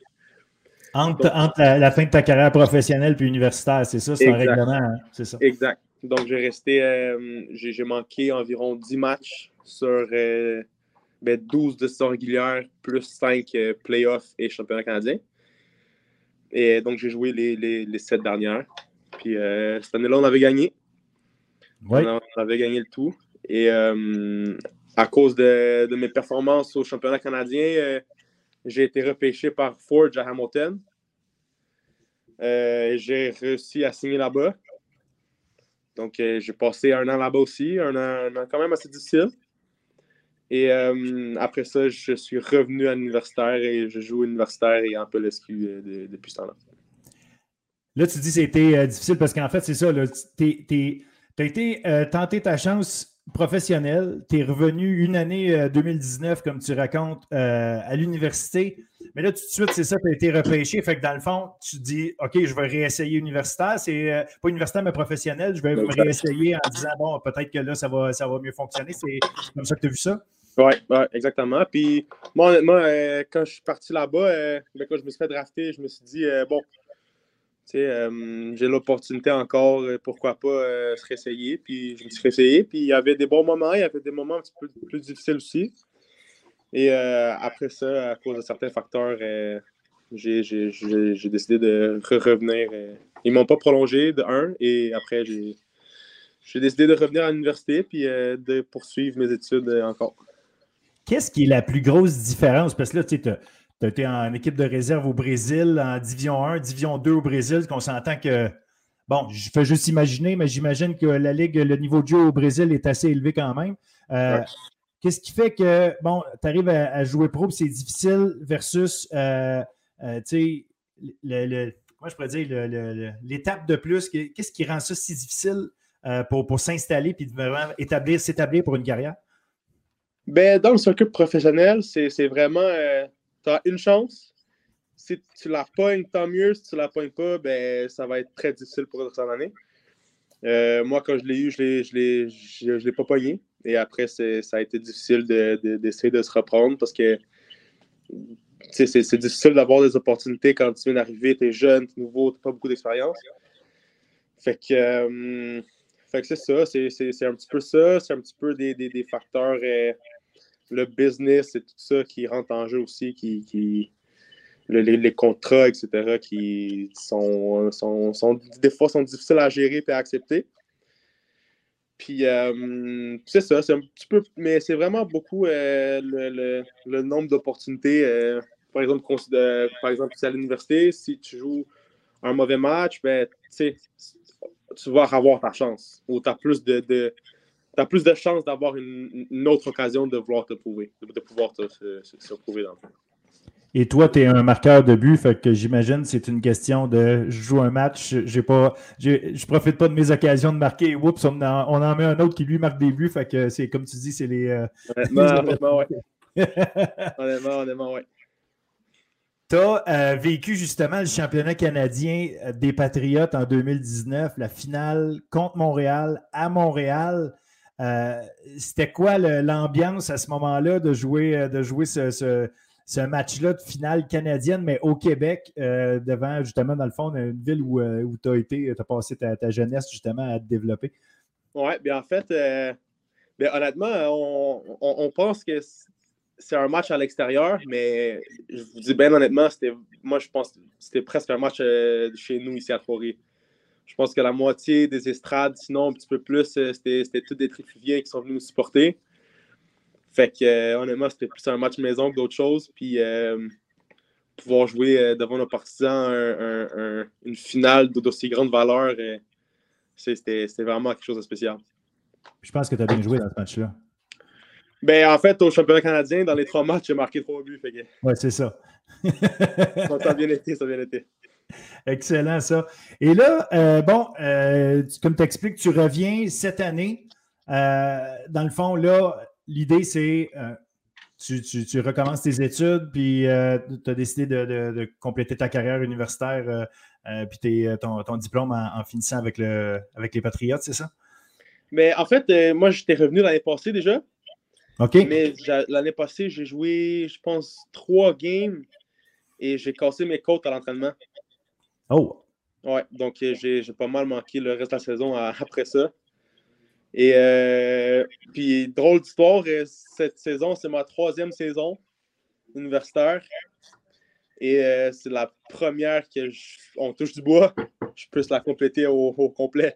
Entre, la, fin de ta carrière professionnelle puis universitaire, c'est ça, c'est un règlement, hein? c'est ça. Exact. Donc, j'ai resté, euh, j'ai manqué environ 10 matchs sur ben, 12 de saison régulière, plus 5 playoffs et championnat canadien. Et donc, j'ai joué les, les, sept dernières. Puis euh, cette année-là, on avait gagné. On, avait gagné le tout. Et euh, à cause de, mes performances au championnat canadien, euh, j'ai été repêché par Forge à Hamilton. j'ai réussi à signer là-bas. Donc, j'ai passé un an là-bas aussi, un un an, quand même assez difficile. Et euh, après ça, je suis revenu à l'universitaire et je joue universitaire et en PLSQ euh, depuis ce temps-là. Là, tu dis que c'était euh, difficile parce qu'en fait, c'est ça. Tu as été tenter ta chance professionnelle. Tu es revenu une année 2019, comme tu racontes, à l'université. Mais là, tout de suite, c'est ça, tu as été repêché. Fait que dans le fond, tu dis OK, je vais réessayer universitaire. C'est pas universitaire, mais professionnel. Je vais me réessayer en disant bon, peut-être que là, ça va, ça va mieux fonctionner. C'est comme ça que tu as vu ça? Oui, ouais, exactement. Puis moi, honnêtement, euh, quand je suis parti là-bas, euh, ben, quand je me suis fait drafter, je me suis dit, euh, bon, tu sais, j'ai l'opportunité encore, pourquoi pas se réessayer. Puis je me suis réessayé. Puis il y avait des bons moments, il y avait des moments un petit peu plus difficiles aussi. Et après ça, à cause de certains facteurs, j'ai décidé de revenir. Ils m'ont pas prolongé de un, et après, j'ai décidé de revenir à l'université puis de poursuivre mes études encore. Qu'est-ce qui est la plus grosse différence? Parce que là, tu tu été en équipe de réserve au Brésil, en Division 1, Division 2 au Brésil, qu'on s'entend que. Bon, je fais juste imaginer, mais j'imagine que la Ligue, le niveau de jeu au Brésil est assez élevé quand même. Euh, qu'est-ce qui fait que, bon, tu arrives à, jouer pro, c'est difficile versus, euh, euh, tu sais, le, je pourrais dire, l'étape de plus? Qu'est-ce qui rend ça si difficile pour, pour s'installer puis de vraiment établir, s'établir pour une carrière? Ben, dans le circuit professionnel, c'est vraiment. Euh, tu as une chance. Si tu la pognes, tant mieux. Si tu la pognes pas, ben, ça va être très difficile pour cette année. Euh, moi, quand je l'ai eu, je ne l'ai pas pogné. Et après, ça a été difficile d'essayer de, se reprendre parce que c'est difficile d'avoir des opportunités quand tu viens d'arriver, tu es jeune, tu es nouveau, tu n'as pas beaucoup d'expérience. Fait que, euh, fait que c'est ça, c'est un petit peu ça, c'est un petit peu des, des, des facteurs le business et tout ça qui rentre en jeu aussi, qui, les, contrats, etc., qui sont, des fois sont difficiles à gérer et à accepter. Puis c'est ça, c'est un petit peu, mais c'est vraiment beaucoup le, le, nombre d'opportunités. par exemple, par exemple, à l'université, si tu joues un mauvais match, ben, tu vas avoir ta chance. Ou tu as plus de plus de chances d'avoir une, autre occasion de vouloir te prouver, de, pouvoir te, se, prouver dans le fond. Et toi, tu es un marqueur de but, fait que j'imagine que c'est une question de je joue un match, j'ai pas, je profite pas de mes occasions de marquer, oups, on en, on en met un autre qui lui marque des buts, fait que c'est comme tu dis, c'est les. Euh, honnêtement, ouais. *laughs* honnêtement, honnêtement, ouais. Tu as euh, vécu justement le championnat canadien euh, des Patriotes en 2019, la finale contre Montréal à Montréal. Euh, c'était quoi l'ambiance à ce moment-là de jouer, de jouer ce, match-là de finale canadienne, mais au Québec, devant justement, dans le fond, une ville où, tu as été, tu as passé ta, jeunesse justement à te développer? Oui, bien en fait, bien, honnêtement, on, pense que c'est un match à l'extérieur, mais je vous dis bien honnêtement, c'était, moi je pense c'était presque un match euh, chez nous ici à trois Je pense que la moitié des estrades, sinon un petit peu plus, euh, c'était, c'était tous des trifuviens qui sont venus nous supporter. Fait que euh, honnêtement, c'était plus un match maison que d'autres choses. Puis pouvoir jouer devant nos partisans une finale d'aussi grande valeur, c'était, c'était vraiment quelque chose de spécial. Je pense que tu as bien joué dans ce match-là. Ben, en fait, au championnat canadien, dans les trois matchs, j'ai marqué trois buts. Fait Ouais, c'est ça. ça a bien été, ça a bien été. *laughs* Excellent, ça. Et là, euh, bon, euh, comme tu expliques, tu reviens cette année. Euh, dans le fond, là, l'idée, c'est tu, tu, recommences tes études, puis tu as décidé de, compléter ta carrière universitaire, puis ton, ton, diplôme en, finissant avec, le, avec les Patriotes, c'est ça? Mais en fait, moi, j'étais revenu l'année passée déjà. Mais l'année passée, j'ai joué, je pense, trois games et j'ai cassé mes côtes à l'entraînement. Oh! Ouais, donc euh, j'ai pas mal manqué le reste de la saison *laughs* après ça. Et euh, puis, drôle d'histoire, euh, cette saison, c'est ma troisième saison universitaire. Et c'est la première qu'on touche du bois. Je puisse la compléter au complet.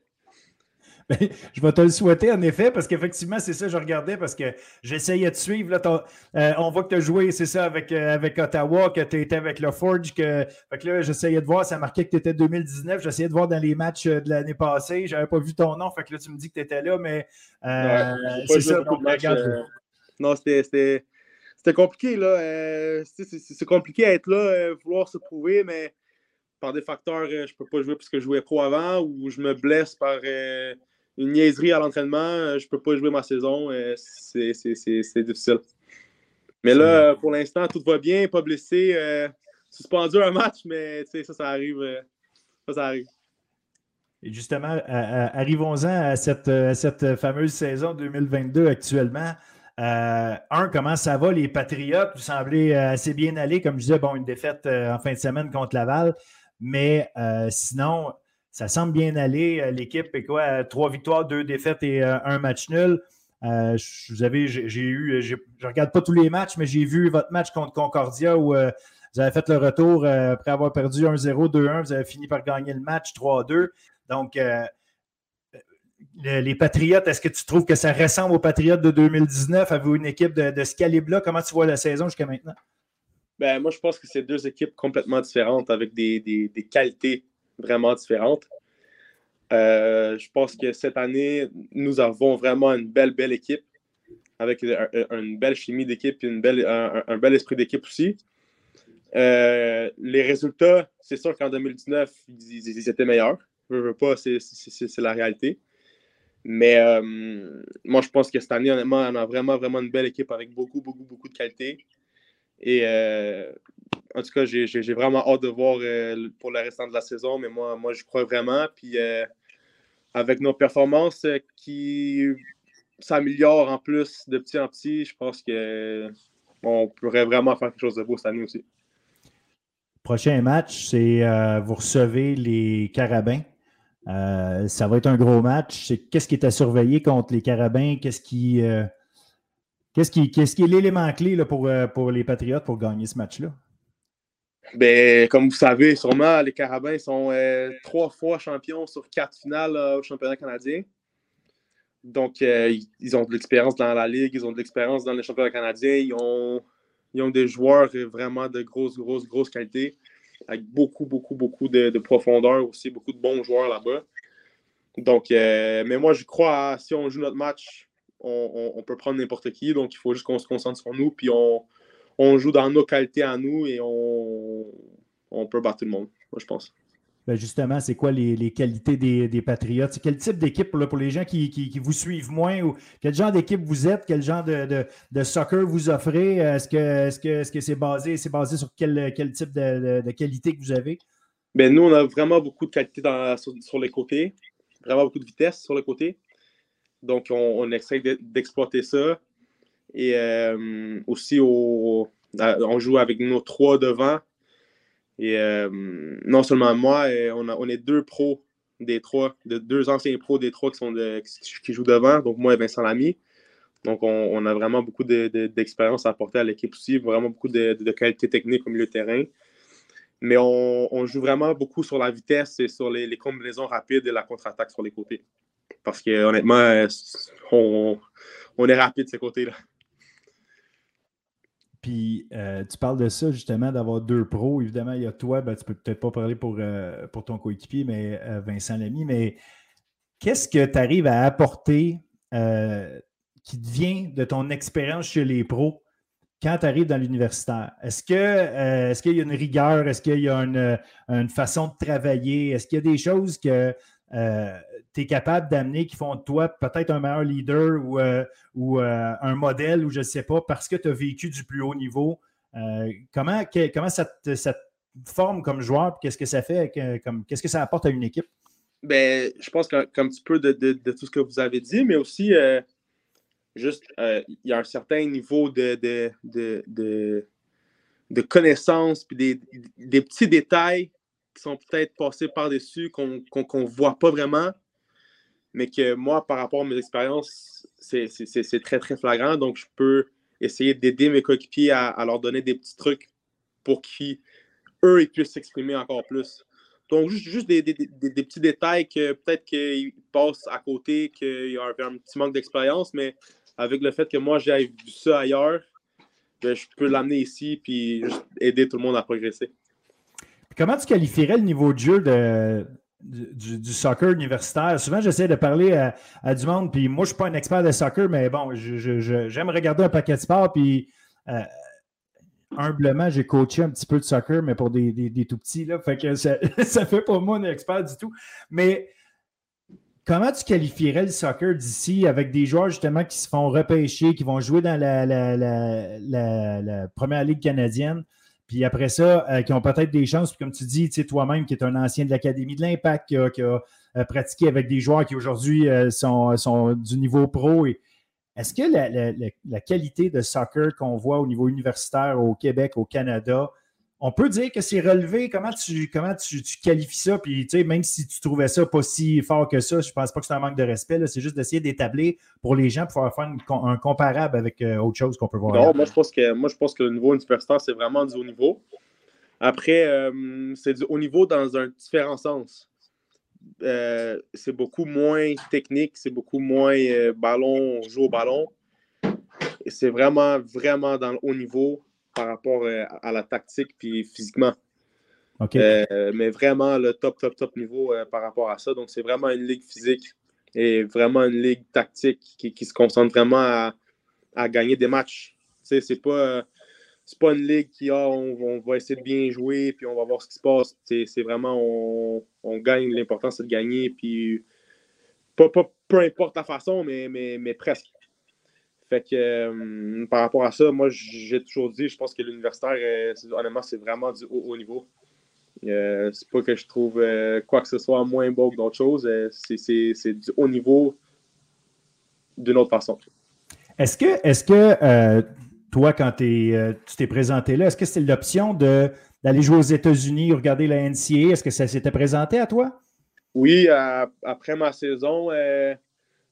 *laughs* je vais te le souhaiter, en effet, parce qu'effectivement, c'est ça, je regardais, parce que j'essayais de suivre. Là, euh, on voit que tu as joué, c'est ça, avec, euh, avec Ottawa, que tu étais avec le Forge. Que, fait que là, j'essayais de voir, ça marquait que tu étais 2019. J'essayais de voir dans les matchs euh, de l'année passée. Je n'avais pas vu ton nom, fait que là, tu me dis que tu étais là, mais c'est ça. non, c'était compliqué, là. c'est compliqué à être là, vouloir se prouver, mais par des facteurs, je ne peux pas jouer parce que je jouais pro avant ou je me blesse par une niaiserie à l'entraînement, euh, je peux pas jouer ma saison. Euh, c'est difficile. Mais là, pour l'instant, tout va bien, pas blessé. Euh, suspendu un match, mais ça, ça arrive. ça, ça arrive. Et justement, arrivons-en à cette, cette, fameuse saison 2022 actuellement. un, comment ça va, les Patriotes? Vous semblez assez bien aller. Comme je disais, bon, une défaite en fin de semaine contre Laval. Mais sinon, ça semble bien aller. Euh, l'équipe est quoi? Trois victoires, deux défaites et euh, un match nul. Euh, vous avez, j'ai eu, regarde pas tous les matchs, mais j'ai vu votre match contre Concordia où vous avez fait le retour après avoir perdu 1-0, 2-1. Vous avez fini par gagner le match 3-2. Donc, les Patriotes, est-ce que tu trouves que ça ressemble aux Patriotes de 2019? Avez-vous une équipe de, ce calibre-là? Comment tu vois la saison jusqu'à maintenant? Ben, moi, je pense que c'est deux équipes complètement différentes avec des, des qualités vraiment différentes. Euh, je pense que cette année, nous avons vraiment une belle, belle équipe avec une belle chimie d'équipe et une belle, un, bel esprit d'équipe aussi. Euh, les résultats, c'est sûr qu'en 2019, ils, étaient meilleurs. Je veux pas, c'est la réalité. Mais euh, moi, je pense que cette année, honnêtement, on a vraiment, vraiment une belle équipe avec beaucoup, beaucoup, beaucoup de qualité. Et en tout cas, j'ai vraiment hâte de voir euh, pour le restant de la saison, mais moi, moi je crois vraiment. Puis euh, avec nos performances euh, qui s'améliorent en plus de petit en petit, je pense qu'on pourrait vraiment faire quelque chose de beau cette année aussi. Prochain match, c'est vous recevez les Carabins. ça va être un gros match. Qu'est-ce qui est à surveiller contre les Carabins? Qu'est-ce qui, qu'est-ce qui, qui est l'élément clé là, pour, pour les Patriotes pour gagner ce match-là? Ben, comme vous savez, sûrement, les Carabins sont euh, trois fois champions sur quatre finales au championnat canadien. Donc, ils ont de l'expérience dans la Ligue, ils ont de l'expérience dans le championnat canadien, ils ont, ils ont des joueurs vraiment de grosse, grosse, grosse qualité, avec beaucoup, beaucoup, beaucoup de, profondeur aussi, beaucoup de bons joueurs là-bas. Donc, mais moi, je crois, si on joue notre match, on, peut prendre n'importe qui. Donc, il faut juste qu'on se concentre sur nous, puis on, on joue dans nos qualités à nous et on, on peut battre tout le monde, moi, je pense. Ben justement, c'est quoi les, qualités des, des Patriotes? Quel type d'équipe pour, les gens qui, vous suivent moins? Ou quel genre d'équipe vous êtes? Quel genre de, soccer vous offrez? Est-ce que c'est -ce que, c'est basé, basé sur quel, quel type de, qualité que vous avez? Ben, nous, on a vraiment beaucoup de qualité sur, les côtés, vraiment beaucoup de vitesse sur les côtés. Donc, on, essaie d'exploiter ça. Et euh, aussi, on joue avec nos trois devant et euh, non seulement moi, on, on, est deux pros des trois, de, deux anciens pros des trois qui, sont jouent devant, donc moi et Vincent Lamy. Donc, on, a vraiment beaucoup d'expérience à apporter à l'équipe aussi, vraiment beaucoup de, qualité technique au milieu de terrain. Mais on, joue vraiment beaucoup sur la vitesse et sur les, combinaisons rapides et la contre-attaque sur les côtés. Parce que honnêtement, on, on est rapide de ces côtés-là. Puis euh, tu parles de ça justement, d'avoir deux pros. Évidemment, il y a toi, ben, tu peux peut-être pas parler pour, euh, pour ton coéquipier, mais euh, Vincent Lamy, mais qu'est-ce que tu arrives à apporter qui vient de ton expérience chez les pros quand tu arrives dans l'universitaire? Est-ce que est qu'il y a une rigueur? Est-ce qu'il y a une, une façon de travailler? Est-ce qu'il y a des choses que euh, tu es capable d'amener qui font de toi peut-être un meilleur leader ou, euh, ou euh, un modèle ou je ne sais pas parce que tu as vécu du plus haut niveau. comment, comment ça, te, forme comme joueur? Qu'est-ce que ça fait? Qu'est-ce que ça apporte à une équipe? Ben, je pense qu'un petit peu de, tout ce que vous avez dit, mais aussi juste il y a un certain niveau de, de, de, connaissances puis des, des, petits détails qui sont peut-être passés par-dessus, qu'on ne voit pas vraiment, mais que moi, par rapport à mes expériences, c'est très, très flagrant. Donc, je peux essayer d'aider mes coéquipiers à, leur donner des petits trucs pour qu'eux, ils puissent s'exprimer encore plus. Donc, juste, juste des, petits détails que peut-être qu'ils passent à côté, qu'il y a un, petit manque d'expérience, mais avec le fait que moi, j'ai vu ça ailleurs, ben, je peux l'amener ici puis aider tout le monde à progresser. Comment tu qualifierais le niveau de jeu de, du, soccer universitaire? Souvent, j'essaie de parler à, du monde, puis moi, je ne suis pas un expert de soccer, mais bon, j'aime regarder un paquet de sport, puis euh, humblement, j'ai coaché un petit peu de soccer, mais pour des, tout petits, là, fait que ça *laughs* ne fait pas moi un expert du tout. Mais comment tu qualifierais le soccer d'ici avec des joueurs justement qui se font repêcher, qui vont jouer dans la première ligue canadienne? Puis après ça, euh, qui ont peut-être des chances, puis comme tu dis, toi-même, qui es un ancien de l'Académie de l'Impact, qui a, euh, pratiqué avec des joueurs qui aujourd'hui euh, sont, du niveau pro. Est-ce que la, qualité de soccer qu'on voit au niveau universitaire au Québec, au Canada, on peut dire que c'est relevé. Comment tu, comment tu, qualifies ça? Puis, tu sais, même si tu trouvais ça pas si fort que ça, je pense pas que c'est un manque de respect. C'est juste d'essayer d'établir pour les gens pour faire un comparable avec euh, autre chose qu'on peut voir. Non, moi je, pense que, moi, je pense que le niveau universitaire, c'est vraiment du haut niveau. Après, euh, c'est du haut niveau dans un différent sens. Euh, c'est beaucoup moins technique, c'est beaucoup moins ballon, on joue au ballon. Et c'est vraiment, vraiment dans le haut niveau par rapport euh, à la tactique puis physiquement. Euh, mais vraiment le top, top, top niveau euh, par rapport à ça. Donc, c'est vraiment une ligue physique et vraiment une ligue tactique qui, se concentre vraiment à, gagner des matchs. Tu sais, c'est pas, pas une ligue qui, ah, on, va essayer de bien jouer puis on va voir ce qui se passe. C'est vraiment, on, gagne, l'important c'est de gagner. Puis, pas, peu importe la façon, mais, mais, mais presque. Fait que euh, par rapport à ça, moi, j'ai toujours dit, je pense que l'universitaire, euh, honnêtement, c'est vraiment du haut, niveau. Euh, c'est pas que je trouve quoi que ce soit moins beau que d'autres choses. c'est du haut niveau d'une autre façon. Est-ce que, est que toi, quand tu t'es présenté là, est-ce que c'était l'option d'aller jouer aux États-Unis, regarder la NCA? Est-ce que ça s'était présenté à toi? Oui, après ma saison,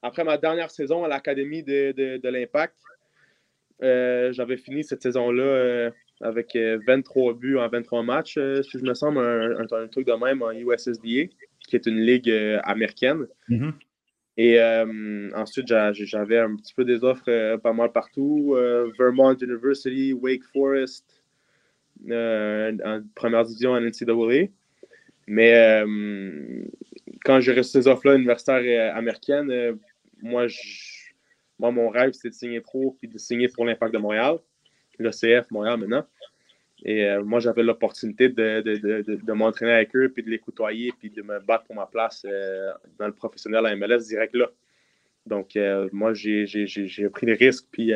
après ma dernière saison à l'Académie de, l'Impact, euh, j'avais fini cette saison-là euh, avec 23 euh, buts en 23 matchs, si je me semble, un, truc de même en USSDA, qui est une ligue américaine. Mm-hmm. Et ensuite, j'avais un petit peu des offres pas mal partout. Vermont University, Wake Forest, en première division en NCAA. Mais quand j'ai reçu ces offres-là universitaires américaines, moi, moi, mon rêve, c'était de signer pro puis de signer pour l'Impact de Montréal, le CF Montréal maintenant. Et moi, j'avais l'opportunité de, de, de, de m'entraîner avec eux, puis de les côtoyer, puis de me battre pour ma place dans le professionnel à MLS direct là. Donc, moi, j'ai pris des risques, puis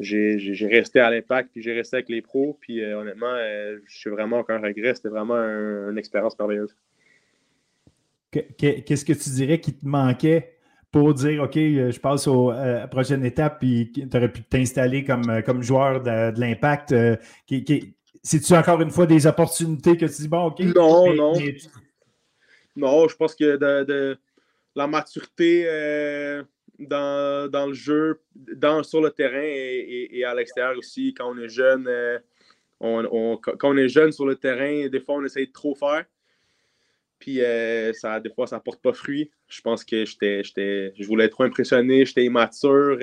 j'ai resté à l'impact, puis j'ai resté avec les pros, puis honnêtement, je suis vraiment aucun regret. C'était vraiment une expérience merveilleuse. Qu'est-ce que tu dirais qui te manquait pour dire, OK, je passe à la prochaine étape, puis tu aurais pu t'installer comme, comme joueur de, l'impact? C'est-tu encore une fois des opportunités que tu dis, bon, OK? Non, non. Non, je pense que de, la maturité euh, dans, le jeu, dans, sur le terrain et, à l'extérieur aussi, quand on est jeune, euh, on, quand on est jeune sur le terrain, des fois on essaye de trop faire. Puis euh, ça, des fois, ça porte pas fruit. Je pense que j'étais, je voulais être trop impressionné, j'étais immature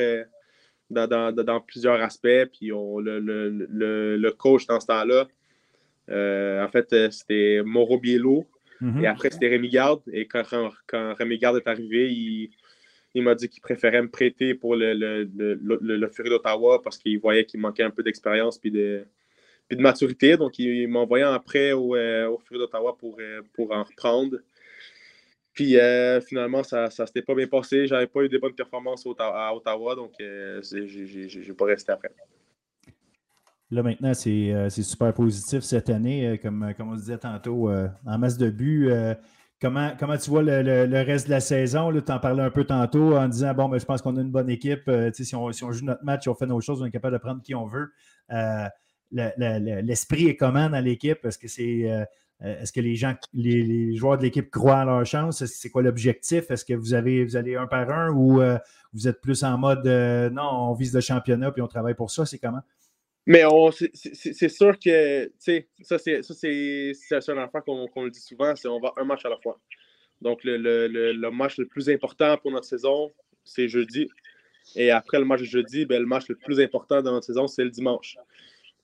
dans, plusieurs aspects. Puis le, coach dans ce temps-là, en fait, c'était Mauro Biello. Mhm. Et après, c'était Rémi Garde. Et quand, quand, Rémi Garde est arrivé, il, m'a dit qu'il préférait me prêter pour le, le, le, Fury d'Ottawa parce qu'il voyait qu'il manquait un peu d'expérience puis de, puis de maturité. Donc, il, m'a envoyé après au, euh, au d'Ottawa pour, euh, pour en reprendre. Puis euh, finalement, ça ne s'était pas bien passé. J'avais pas eu de bonnes performances à Ottawa, donc euh, j'ai pas resté après. Là, maintenant, euh, c'est super positif cette année, euh, comme, comme on disait tantôt, euh, en masse de buts. Comment, comment, tu vois le, reste de la saison? Tu en parlais un peu tantôt en disant bon, ben, je pense qu'on a une bonne équipe. si, on, si, on, joue notre match, on fait nos choses, on est capable de prendre qui on veut. L'esprit est comment dans l'équipe? Est-ce que c'est. Est-ce que les gens, les, joueurs de l'équipe croient à leur chance? C'est quoi l'objectif? Est-ce que vous avez vous allez un par un ou vous êtes plus en mode non, on vise le championnat puis on travaille pour ça? C'est comment? Mais c'est sûr que, ça, c'est un affaire qu'on le dit souvent, c'est on va un match à la fois. Donc, le, le, le, match le plus important pour notre saison, c'est jeudi. Et après le match de jeudi, ben, le match le plus important de notre saison, c'est le dimanche.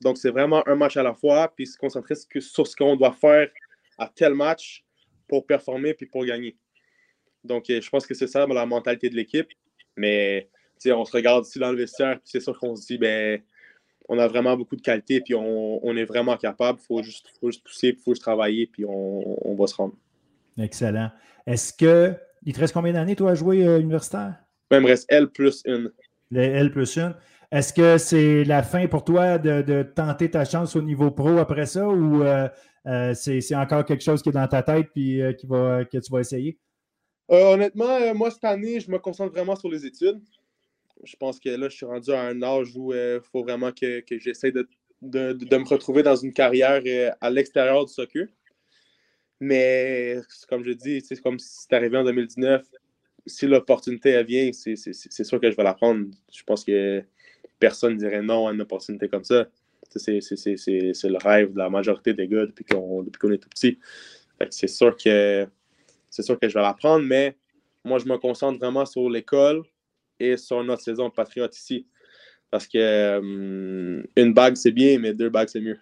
Donc, c'est vraiment un match à la fois, puis se concentrer sur ce qu'on doit faire à tel match pour performer puis pour gagner. Donc, je pense que c'est ça la mentalité de l'équipe. Mais, tu sais, on se regarde ici dans le vestiaire, puis c'est sûr qu'on se dit, ben, on a vraiment beaucoup de qualité, puis on, est vraiment capable. Il faut juste, pousser, il faut juste travailler, puis on, va se rendre. Excellent. Est-ce que. Il te reste combien d'années, toi, à jouer euh, universitaire? Ben, il me reste L plus une. L plus une. Est-ce que c'est la fin pour toi de, tenter ta chance au niveau pro après ça ou euh, euh, c'est encore quelque chose qui est dans ta tête puis qui va, que tu vas essayer? honnêtement, moi, cette année, je me concentre vraiment sur les études je pense que là, je suis rendu à un âge où il euh, faut vraiment que, j'essaie de, me retrouver dans une carrière euh, à l'extérieur du soccer. Mais comme je dis, c'est comme si c'est arrivé en 2019. Si l'opportunité vient, c'est sûr que je vais la prendre. Je pense que personne ne dirait non à une opportunité comme ça. C'est le rêve de la majorité des gars depuis qu'on est tout petit. C'est sûr que sûr que je vais la prendre, mais moi, je me concentre vraiment sur l'école, et sur notre saison Patriote ici. Parce que euh, une bague, c'est bien, mais deux bagues, c'est mieux.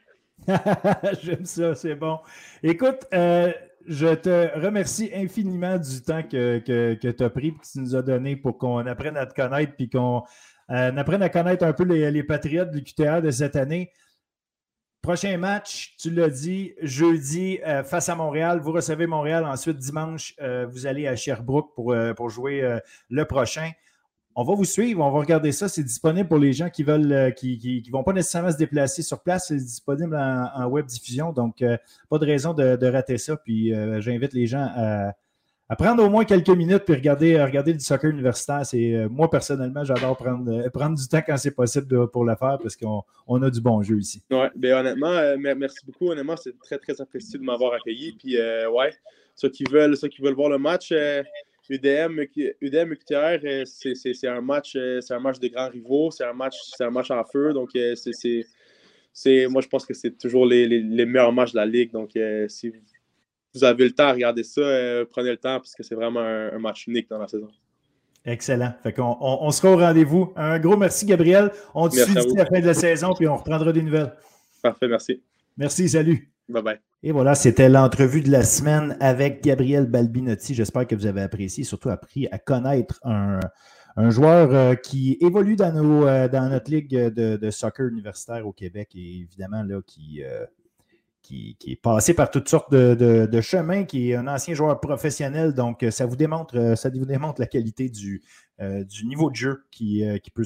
*laughs* J'aime ça, c'est bon. Écoute, euh, je te remercie infiniment du temps que, tu as pris et que tu nous as donné pour qu'on apprenne à te connaître puis qu'on euh, apprenne à connaître un peu les, Patriotes du QTA de cette année. Prochain match, tu l'as dit, jeudi face à Montréal. Vous recevez Montréal. Ensuite, dimanche, vous allez à Sherbrooke pour, pour jouer le prochain on va vous suivre, on va regarder ça. C'est disponible pour les gens qui veulent, euh, qui ne vont pas nécessairement se déplacer sur place. C'est disponible en, web diffusion, donc euh, pas de raison de, rater ça. Puis euh, j'invite les gens à, prendre au moins quelques minutes puis regarder, regarder du soccer universitaire. C'est moi personnellement, j'adore prendre, prendre du temps quand c'est possible pour le faire parce qu'on a du bon jeu ici. Oui, bien honnêtement, merci beaucoup. Honnêtement, c'est très très apprécié de m'avoir accueilli. Puis ouais, ceux qui veulent, ceux qui veulent voir le match. UDM, UDM euh, c'est un match, euh, c'est un match de grands rivaux, c'est un match, c'est un match en feu. Donc, euh, c'est, moi, je pense que c'est toujours les, meilleurs matchs de la ligue. Donc, si vous avez le temps à regarder ça, prenez le temps parce que c'est vraiment un match unique dans la saison. Excellent. Fait qu'on on, sera au rendez-vous. Un gros merci, Gabriel. On te suit d'ici la fin de la saison, puis on reprendra des nouvelles. Parfait, merci. Merci, salut. Bye bye. Et voilà, c'était l'entrevue de la semaine avec Gabriel Balbinotti. J'espère que vous avez apprécié, surtout appris à connaître un, joueur euh, qui évolue dans, nos, euh, dans notre ligue de, soccer universitaire au Québec et évidemment là, qui, euh, qui, est passé par toutes sortes de, chemins, qui est un ancien joueur professionnel. Donc, ça vous démontre, ça vous démontre la qualité du, du niveau de jeu qui, peut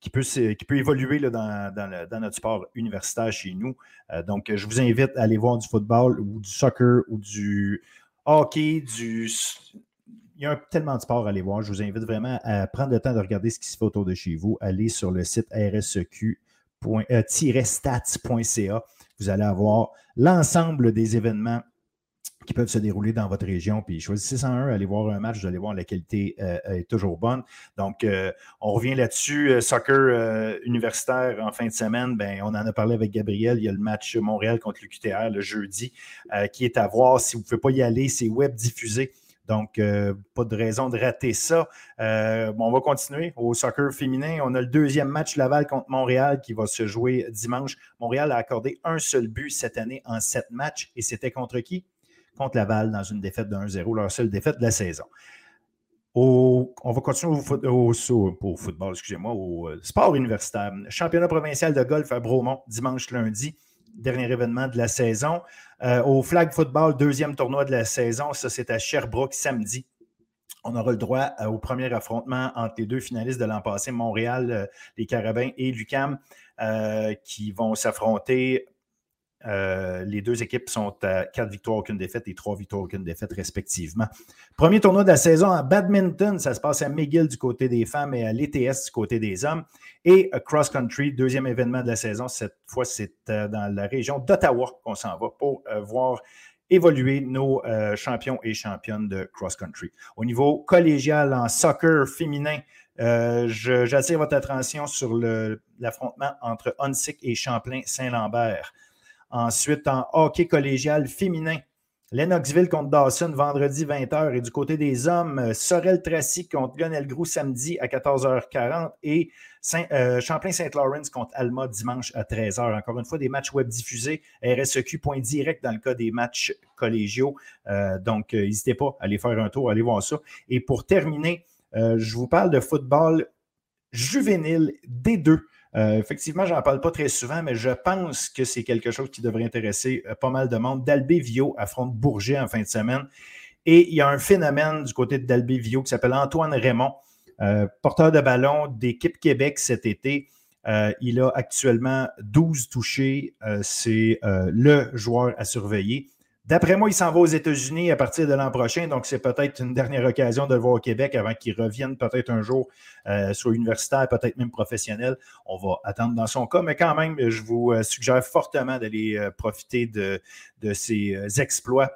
qui peut, qui peut évoluer là, dans, notre sport universitaire chez nous. donc, je vous invite à aller voir du football ou du soccer ou du hockey, du. Il y a tellement de sports à aller voir. Je vous invite vraiment à prendre le temps de regarder ce qui se fait autour de chez vous. Allez sur le site rseq-stats.ca vous allez avoir l'ensemble des événements qui peuvent se dérouler dans votre région. Puis choisissez 601, allez voir un match, vous allez voir la qualité euh, est toujours bonne. Donc, euh, on revient là-dessus. Euh, soccer universitaire en fin de semaine, ben, on en a parlé avec Gabriel. Il y a le match Montréal contre le QTR le jeudi qui est à voir. Si vous ne pouvez pas y aller, c'est web diffusé. Donc, euh, pas de raison de rater ça. Euh, on va continuer au soccer féminin. On a le deuxième match Laval contre Montréal qui va se jouer dimanche. Montréal a accordé un seul but cette année en sept matchs et c'était contre qui? Contre Laval dans une défaite de 1-0, leur seule défaite de la saison. on va continuer au, au football, excusez-moi, au euh, sport universitaire. Championnat provincial de golf à Bromont, dimanche, lundi dernier événement de la saison. Euh, au flag football, deuxième tournoi de la saison, ça c'est à Sherbrooke samedi. On aura le droit euh, au premier affrontement entre les deux finalistes de l'an passé, Montréal, euh, les Carabins et l'UCAM, qui vont s'affronter euh, les deux équipes sont à quatre victoires, aucune défaite et trois victoires, aucune défaite respectivement. Premier tournoi de la saison en badminton, ça se passe à McGill du côté des femmes et à l'ETS du côté des hommes. Et cross-country, deuxième événement de la saison, cette fois c'est euh, dans la région d'Ottawa qu'on s'en va pour euh, voir évoluer nos champions et championnes de cross-country. Au niveau collégial en soccer féminin, j'attire votre attention sur l'affrontement entre Hunsick et Champlain-Saint-Lambert. Ensuite, en hockey collégial féminin, Lennoxville contre Dawson, vendredi 20h. Et du côté des hommes, euh, Sorel Tracy contre Lionel Grou samedi à 14h40 et euh, Champlain-Saint-Lawrence contre Alma dimanche à 13h. Encore une fois, des matchs web diffusés, RSEQ, point direct dans le cas des matchs collégiaux. Euh, donc, n'hésitez pas à aller faire un tour, allez voir ça. Et pour terminer, je vous parle de football juvénile D2. Euh, effectivement, je n'en parle pas très souvent, mais je pense que c'est quelque chose qui devrait intéresser euh, pas mal de monde. Dalbé Vio affronte Bourget en fin de semaine. Et il y a un phénomène du côté de Dalbé Vio qui s'appelle Antoine Raymond, euh, porteur de ballon d'équipe Québec cet été. il a actuellement 12 touchés. c'est le joueur à surveiller. D'après moi, il s'en va aux États-Unis à partir de l'an prochain, donc c'est peut-être une dernière occasion de le voir au Québec avant qu'il revienne peut-être un jour, euh, soit universitaire, peut-être même professionnel. On va attendre dans son cas, mais quand même, je vous euh, suggère fortement d'aller euh, profiter de, de ses exploits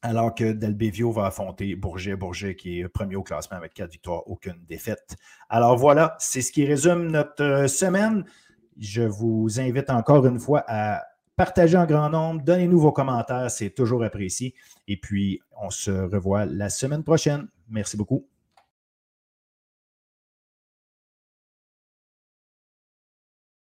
alors que Delbevio va affronter Bourget, Bourget qui est premier au classement avec quatre victoires, aucune défaite. Alors voilà, c'est ce qui résume notre semaine. Je vous invite encore une fois à Partagez en grand nombre, donnez-nous vos commentaires, c'est toujours apprécié. Et puis, on se revoit la semaine prochaine. Merci beaucoup.